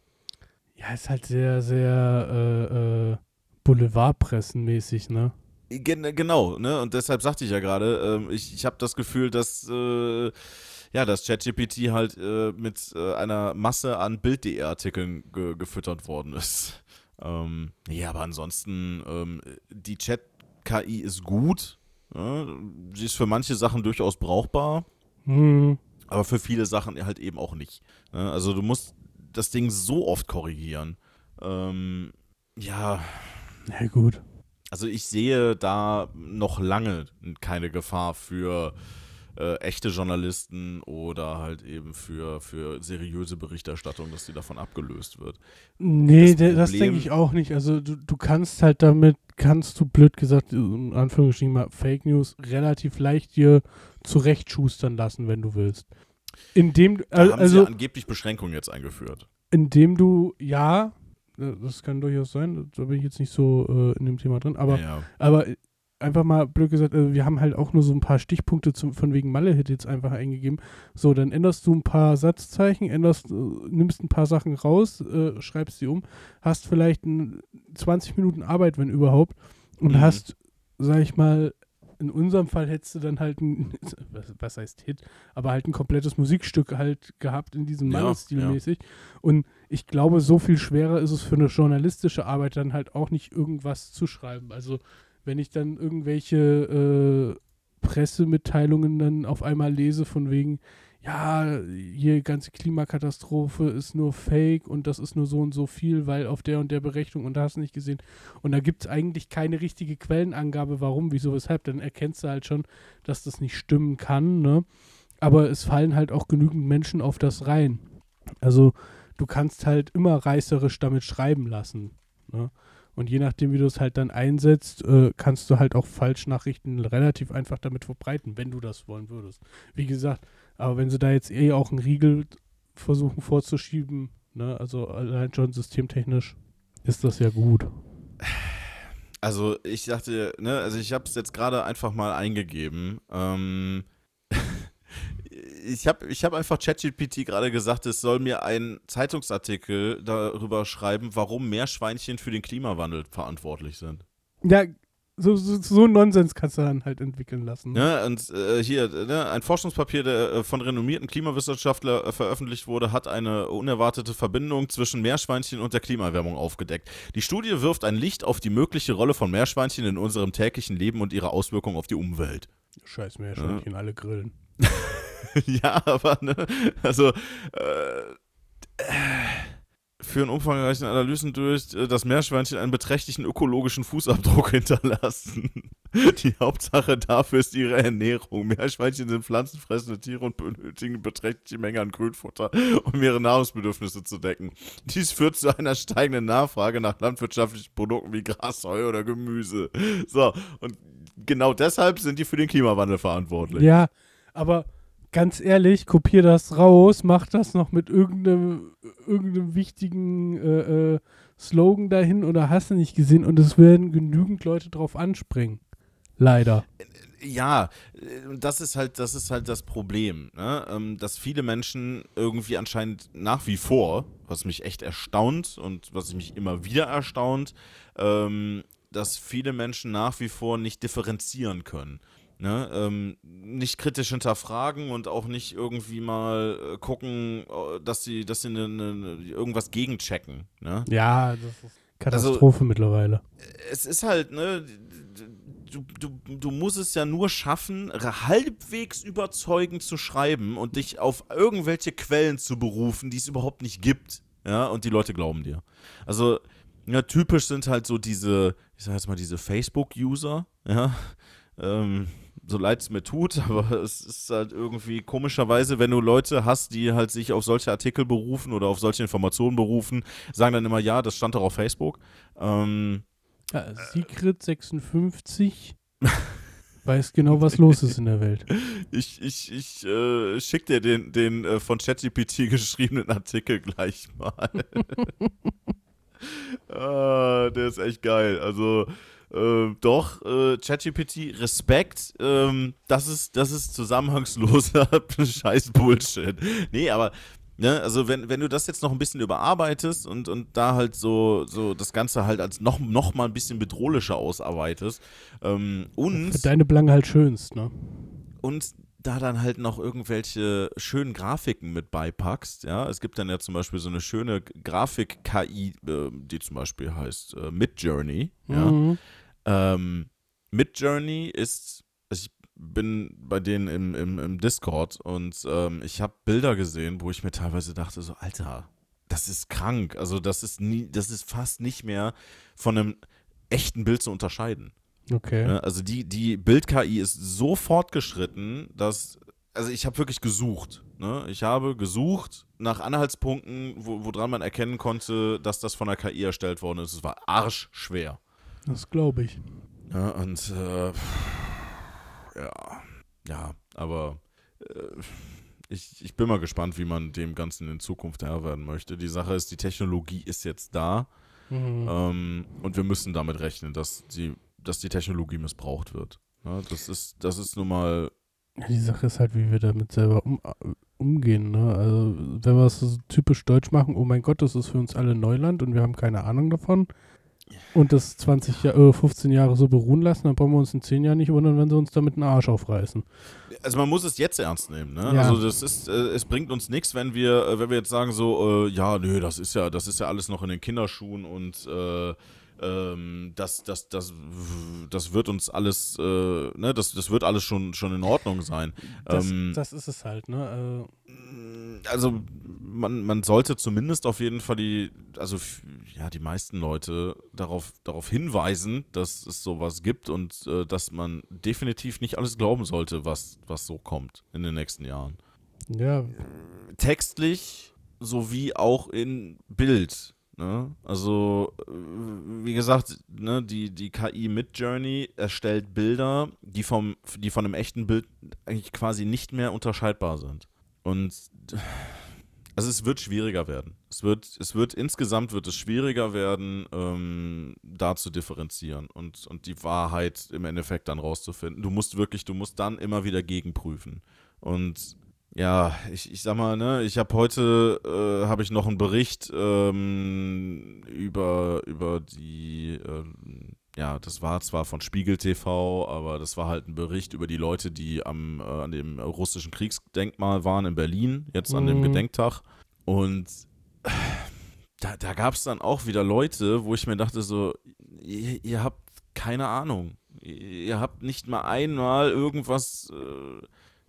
Ja, ist halt sehr, sehr äh, äh, Boulevardpressenmäßig, ne? Gen genau, ne? Und deshalb sagte ich ja gerade, ähm, ich, ich habe das Gefühl, dass äh, ja, dass ChatGPT halt äh, mit äh, einer Masse an Bild.de-Artikeln ge gefüttert worden ist. Ähm, ja, aber ansonsten, ähm, die Chat-KI ist gut. Ja? Sie ist für manche Sachen durchaus brauchbar. Hm. Aber für viele Sachen halt eben auch nicht. Ne? Also du musst das Ding so oft korrigieren. Ähm, ja. Ja, gut. Also ich sehe da noch lange keine Gefahr für äh, echte Journalisten oder halt eben für, für seriöse Berichterstattung, dass die davon abgelöst wird. Nee, das, das denke ich auch nicht. Also du, du kannst halt damit, kannst du blöd gesagt, in Anführungsstrichen mal Fake News relativ leicht dir zurechtschustern lassen, wenn du willst. Indem, Da haben also, sie angeblich Beschränkungen jetzt eingeführt. indem du, ja, das kann durchaus sein, da bin ich jetzt nicht so äh, in dem Thema drin, aber ja. Aber äh, einfach mal blöd gesagt, äh, wir haben halt auch nur so ein paar Stichpunkte zum, von wegen Malle-Hit jetzt einfach eingegeben. So, dann änderst du ein paar Satzzeichen, änderst, äh, nimmst ein paar Sachen raus, äh, schreibst sie um, hast vielleicht ein, 20 Minuten Arbeit, wenn überhaupt, und Mhm. hast, sag ich mal, in unserem Fall hättest du dann halt ein, was, was heißt Hit, aber halt ein komplettes Musikstück halt gehabt in diesem Ja, Malle-Stil ja. mäßig. Und ich glaube, so viel schwerer ist es für eine journalistische Arbeit dann halt auch nicht irgendwas zu schreiben. Also wenn ich dann irgendwelche äh, Pressemitteilungen dann auf einmal lese von wegen, ja, hier ganze Klimakatastrophe ist nur Fake und das ist nur so und so viel, weil auf der und der Berechnung und da hast du nicht gesehen. Und da gibt es eigentlich keine richtige Quellenangabe, warum, wieso, weshalb. Dann erkennst du halt schon, dass das nicht stimmen kann, ne? Aber es fallen halt auch genügend Menschen auf das rein. Also du kannst halt immer reißerisch damit schreiben lassen. Ne? Und je nachdem, wie du es halt dann einsetzt, äh, kannst du halt auch Falschnachrichten relativ einfach damit verbreiten, wenn du das wollen würdest. Wie gesagt, aber wenn sie da jetzt eh auch einen Riegel versuchen vorzuschieben, ne, also allein schon systemtechnisch, ist das ja gut. Also ich dachte, ne, also ich habe es jetzt gerade einfach mal eingegeben. Ähm, ich habe ich hab einfach ChatGPT gerade gesagt, es soll mir einen Zeitungsartikel darüber schreiben, warum Meerschweinchen für den Klimawandel verantwortlich sind. Ja, so, so, so Nonsens kannst du dann halt entwickeln lassen. Ne, und äh, hier, ne, ein Forschungspapier, der äh, von renommierten Klimawissenschaftlern äh, veröffentlicht wurde, hat eine unerwartete Verbindung zwischen Meerschweinchen und der Klimaerwärmung aufgedeckt. Die Studie wirft ein Licht auf die mögliche Rolle von Meerschweinchen in unserem täglichen Leben und ihre Auswirkungen auf die Umwelt. Scheiß Meerschweinchen, alle grillen. ja, aber ne, also äh, führen umfangreichen Analysen durch, äh, dass Meerschweinchen einen beträchtlichen ökologischen Fußabdruck hinterlassen. Die Hauptsache dafür ist ihre Ernährung. Meerschweinchen sind pflanzenfressende Tiere und benötigen beträchtliche Menge an Grünfutter, um ihre Nahrungsbedürfnisse zu decken. Dies führt zu einer steigenden Nachfrage nach landwirtschaftlichen Produkten wie Gras, Heu oder Gemüse. So, und genau deshalb sind die für den Klimawandel verantwortlich. Ja, aber ganz ehrlich, kopier das raus, mach das noch mit irgendeinem, irgendeinem wichtigen äh, äh, Slogan dahin oder hast du nicht gesehen und es werden genügend Leute drauf anspringen. Leider. Ja, das ist halt, das ist halt das Problem, ne? ähm, dass viele Menschen irgendwie anscheinend nach wie vor, was mich echt erstaunt und was mich immer wieder erstaunt, ähm, dass viele Menschen nach wie vor nicht differenzieren können. Ne? Ähm, nicht kritisch hinterfragen und auch nicht irgendwie mal äh, gucken, äh, dass sie, dass sie ne, ne, irgendwas gegenchecken. Ne? Ja, das ist Katastrophe mittlerweile. es ist halt, ne, du, du, du musst es ja nur schaffen, halbwegs überzeugend zu schreiben und dich auf irgendwelche Quellen zu berufen, die es überhaupt nicht gibt. Ja, und die Leute glauben dir. Also, ja, typisch sind halt so diese, ich sag jetzt mal, diese Facebook-User, ja. Ähm, so leid es mir tut, aber es ist halt irgendwie komischerweise, wenn du Leute hast, die halt sich auf solche Artikel berufen oder auf solche Informationen berufen, sagen dann immer, ja, das stand doch auf Facebook. Ähm, Ja, Secret 56 weiß genau, was los ist in der Welt. Ich, ich, ich äh, schick dir den, den äh, von ChatGPT geschriebenen Artikel gleich mal. ah, der ist echt geil. Also, äh, doch, äh, ChatGPT, Respekt, ähm, das ist, das ist zusammenhangsloser Scheiß Bullshit. Nee, aber Ne, also wenn, wenn du das jetzt noch ein bisschen überarbeitest und, und da halt so, so das Ganze halt als noch, noch mal ein bisschen bedrohlicher ausarbeitest ähm, und Für deine Belange halt schönst, ne? und da dann halt noch irgendwelche schönen Grafiken mit beipackst, ja, es gibt dann ja zum Beispiel so eine schöne Grafik-KI, äh, die zum Beispiel heißt äh, Midjourney, ja, Ähm, Midjourney ist, also ich bin bei denen im, im, im Discord und ähm, ich habe Bilder gesehen, wo ich mir teilweise dachte, so, Alter, das ist krank. Also das ist nie, das ist fast nicht mehr von einem echten Bild zu unterscheiden. Okay. Ne? Also die, die Bild-KI ist so fortgeschritten, dass, also ich habe wirklich gesucht. Ne? Ich habe gesucht nach Anhaltspunkten, wo, woran man erkennen konnte, dass das von der KI erstellt worden ist. Es war arschschwer. Das glaube ich. Ja, und äh, ja, ja, aber äh, ich, ich bin mal gespannt, wie man dem Ganzen in Zukunft Herr werden möchte. Die Sache ist, die Technologie ist jetzt da Mhm. ähm, und wir müssen damit rechnen, dass die, dass die Technologie missbraucht wird. Ja, das ist, das ist nun mal, Die Sache ist halt, wie wir damit selber um, umgehen. Ne? Also, wenn wir es so typisch deutsch machen, oh mein Gott, das ist für uns alle Neuland und wir haben keine Ahnung davon. Und das 20, Jahr- äh, 15 Jahre so beruhen lassen, dann brauchen wir uns in 10 Jahren nicht wundern, wenn sie uns damit einen Arsch aufreißen. also man muss es jetzt ernst nehmen. Ne? Ja. Also das ist, äh, es bringt uns nichts, wenn wir, äh, wenn wir jetzt sagen so, äh, ja, nö, das ist ja, das ist ja alles noch in den Kinderschuhen und äh, ähm, das, das, das, das wird uns alles, äh, ne, das, das wird alles schon, schon in Ordnung sein. Das, Ähm, das ist es halt, ne? also man, man sollte zumindest auf jeden Fall die, also ja, die meisten Leute darauf, darauf hinweisen, dass es sowas gibt und äh, dass man definitiv nicht alles glauben sollte, was, was so kommt in den nächsten Jahren. Äh, ja, Textlich sowie auch in Bild. Ne? Also, äh, wie gesagt, ne, die, die KI Midjourney erstellt Bilder, die, vom, die von einem echten Bild eigentlich quasi nicht mehr unterscheidbar sind. Und also es wird schwieriger werden. Es wird, es wird insgesamt wird es schwieriger werden, ähm, da zu differenzieren und, und die Wahrheit im Endeffekt dann rauszufinden. Du musst wirklich, du musst dann immer wieder gegenprüfen. Und ja, ich, ich sag mal, ne, ich habe heute, äh, habe ich noch einen Bericht ähm, über, über die, ähm, ja, das war zwar von Spiegel TV, aber das war halt ein Bericht über die Leute, die am, äh, an dem russischen Kriegsdenkmal waren in Berlin, jetzt an dem Mhm. Gedenktag. Und da, da gab es dann auch wieder Leute, wo ich mir dachte, so, ihr, ihr habt keine Ahnung. Ihr, ihr habt nicht mal einmal irgendwas, äh,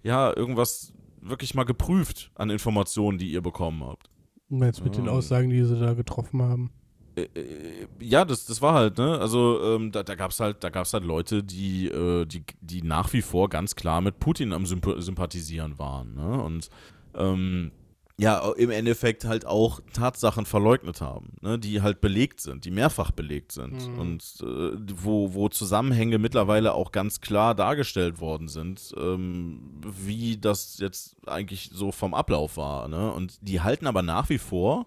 ja, irgendwas wirklich mal geprüft an Informationen, die ihr bekommen habt. jetzt mit den Ah. Aussagen, die sie da getroffen haben. Äh, äh, ja, das, das war halt, ne? Also ähm, da, da gab es halt, da gab's halt Leute, die, äh, die, die nach wie vor ganz klar mit Putin am Symp Sympathisieren waren, ne? Und ähm, ja, im Endeffekt halt auch Tatsachen verleugnet haben, ne? die halt belegt sind, die mehrfach belegt sind Mhm. und äh, wo, wo Zusammenhänge mittlerweile auch ganz klar dargestellt worden sind, ähm, wie das jetzt eigentlich so vom Ablauf war. Ne? Und die halten aber nach wie vor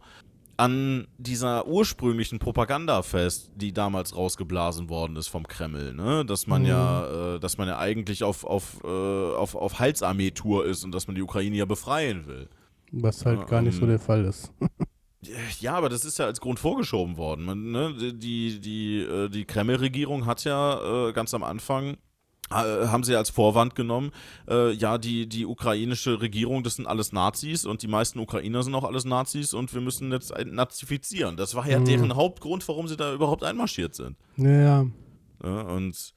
an dieser ursprünglichen Propaganda fest, die damals rausgeblasen worden ist vom Kreml, ne? Dass man Mhm. ja, äh, dass man ja eigentlich auf, auf, äh, auf, auf Heilsarmee-Tour ist und dass man die Ukraine ja befreien will. Was halt gar nicht so ähm, der Fall ist. Ja, aber das ist ja als Grund vorgeschoben worden. Man, ne? Die, die, äh, die Kreml-Regierung hat ja äh, ganz am Anfang haben sie als Vorwand genommen, äh, ja, die, die ukrainische Regierung, das sind alles Nazis und die meisten Ukrainer sind auch alles Nazis und wir müssen jetzt nazifizieren. Das war ja Mhm. deren Hauptgrund, warum sie da überhaupt einmarschiert sind. Ja, Ja, und es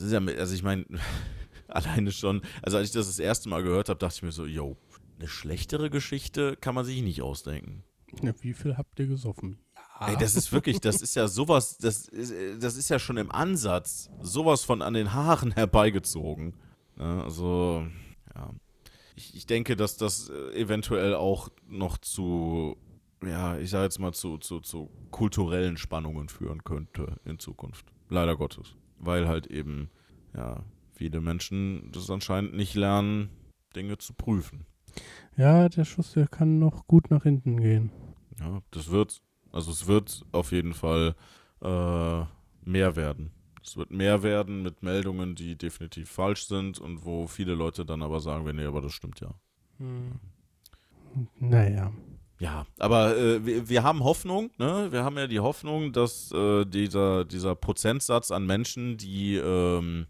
ist ja, also ich meine, alleine schon, also als ich das das erste Mal gehört habe, dachte ich mir so, yo, eine schlechtere Geschichte kann man sich nicht ausdenken. ja, wie viel habt ihr gesoffen? Ja. Ey, das ist wirklich, das ist ja sowas, das ist, das ist ja schon im Ansatz sowas von an den Haaren herbeigezogen. Ja, also, ja. Ich, ich denke, dass das äh, eventuell auch noch zu, ja, ich sage jetzt mal zu, zu, zu kulturellen Spannungen führen könnte in Zukunft. Leider Gottes. Weil halt eben, ja, viele Menschen das anscheinend nicht lernen, Dinge zu prüfen. Ja, der Schuss, der kann noch gut nach hinten gehen. Ja, das wird, also es wird auf jeden Fall äh, mehr werden. Es wird mehr werden mit Meldungen, die definitiv falsch sind und wo viele Leute dann aber sagen, nee, aber das stimmt ja. Hm. Naja. Ja, aber äh, wir, wir, haben Hoffnung, ne? Wir haben ja die Hoffnung, dass äh, dieser, dieser Prozentsatz an Menschen, die ähm,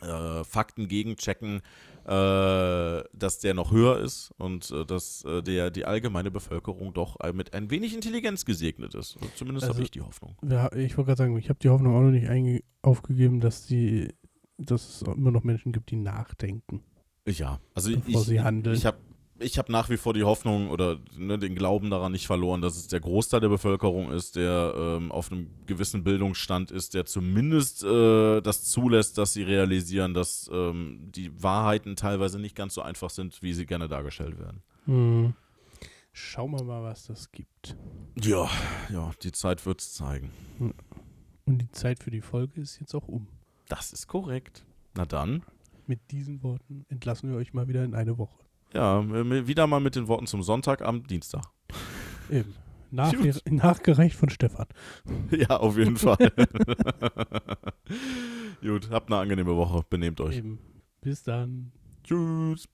äh, Fakten gegenchecken, äh, dass der noch höher ist und äh, dass äh, der, die allgemeine Bevölkerung doch mit ein wenig Intelligenz gesegnet ist. Zumindest also, habe ich die Hoffnung. Ja, ich wollte gerade sagen, ich habe die Hoffnung auch noch nicht aufgegeben, dass, die, dass es immer noch Menschen gibt, die nachdenken. Ja, also bevor ich, sie handeln. ich habe ich habe nach wie vor die Hoffnung oder ne, den Glauben daran nicht verloren, dass es der Großteil der Bevölkerung ist, der ähm, auf einem gewissen Bildungsstand ist, der zumindest äh, das zulässt, dass sie realisieren, dass ähm, die Wahrheiten teilweise nicht ganz so einfach sind, wie sie gerne dargestellt werden. Hm. Schauen wir mal, was das gibt. Ja, ja, die Zeit wird es zeigen. Und die Zeit für die Folge ist jetzt auch um. Das ist korrekt. Na dann. Mit diesen Worten entlassen wir euch mal wieder in eine Woche. Ja, wieder mal mit den Worten zum Sonntag am Dienstag. Eben. Nach, nachgereicht von Stefan. Ja, auf jeden Fall. Gut, habt eine angenehme Woche. Benehmt euch. Eben. Bis dann. Tschüss.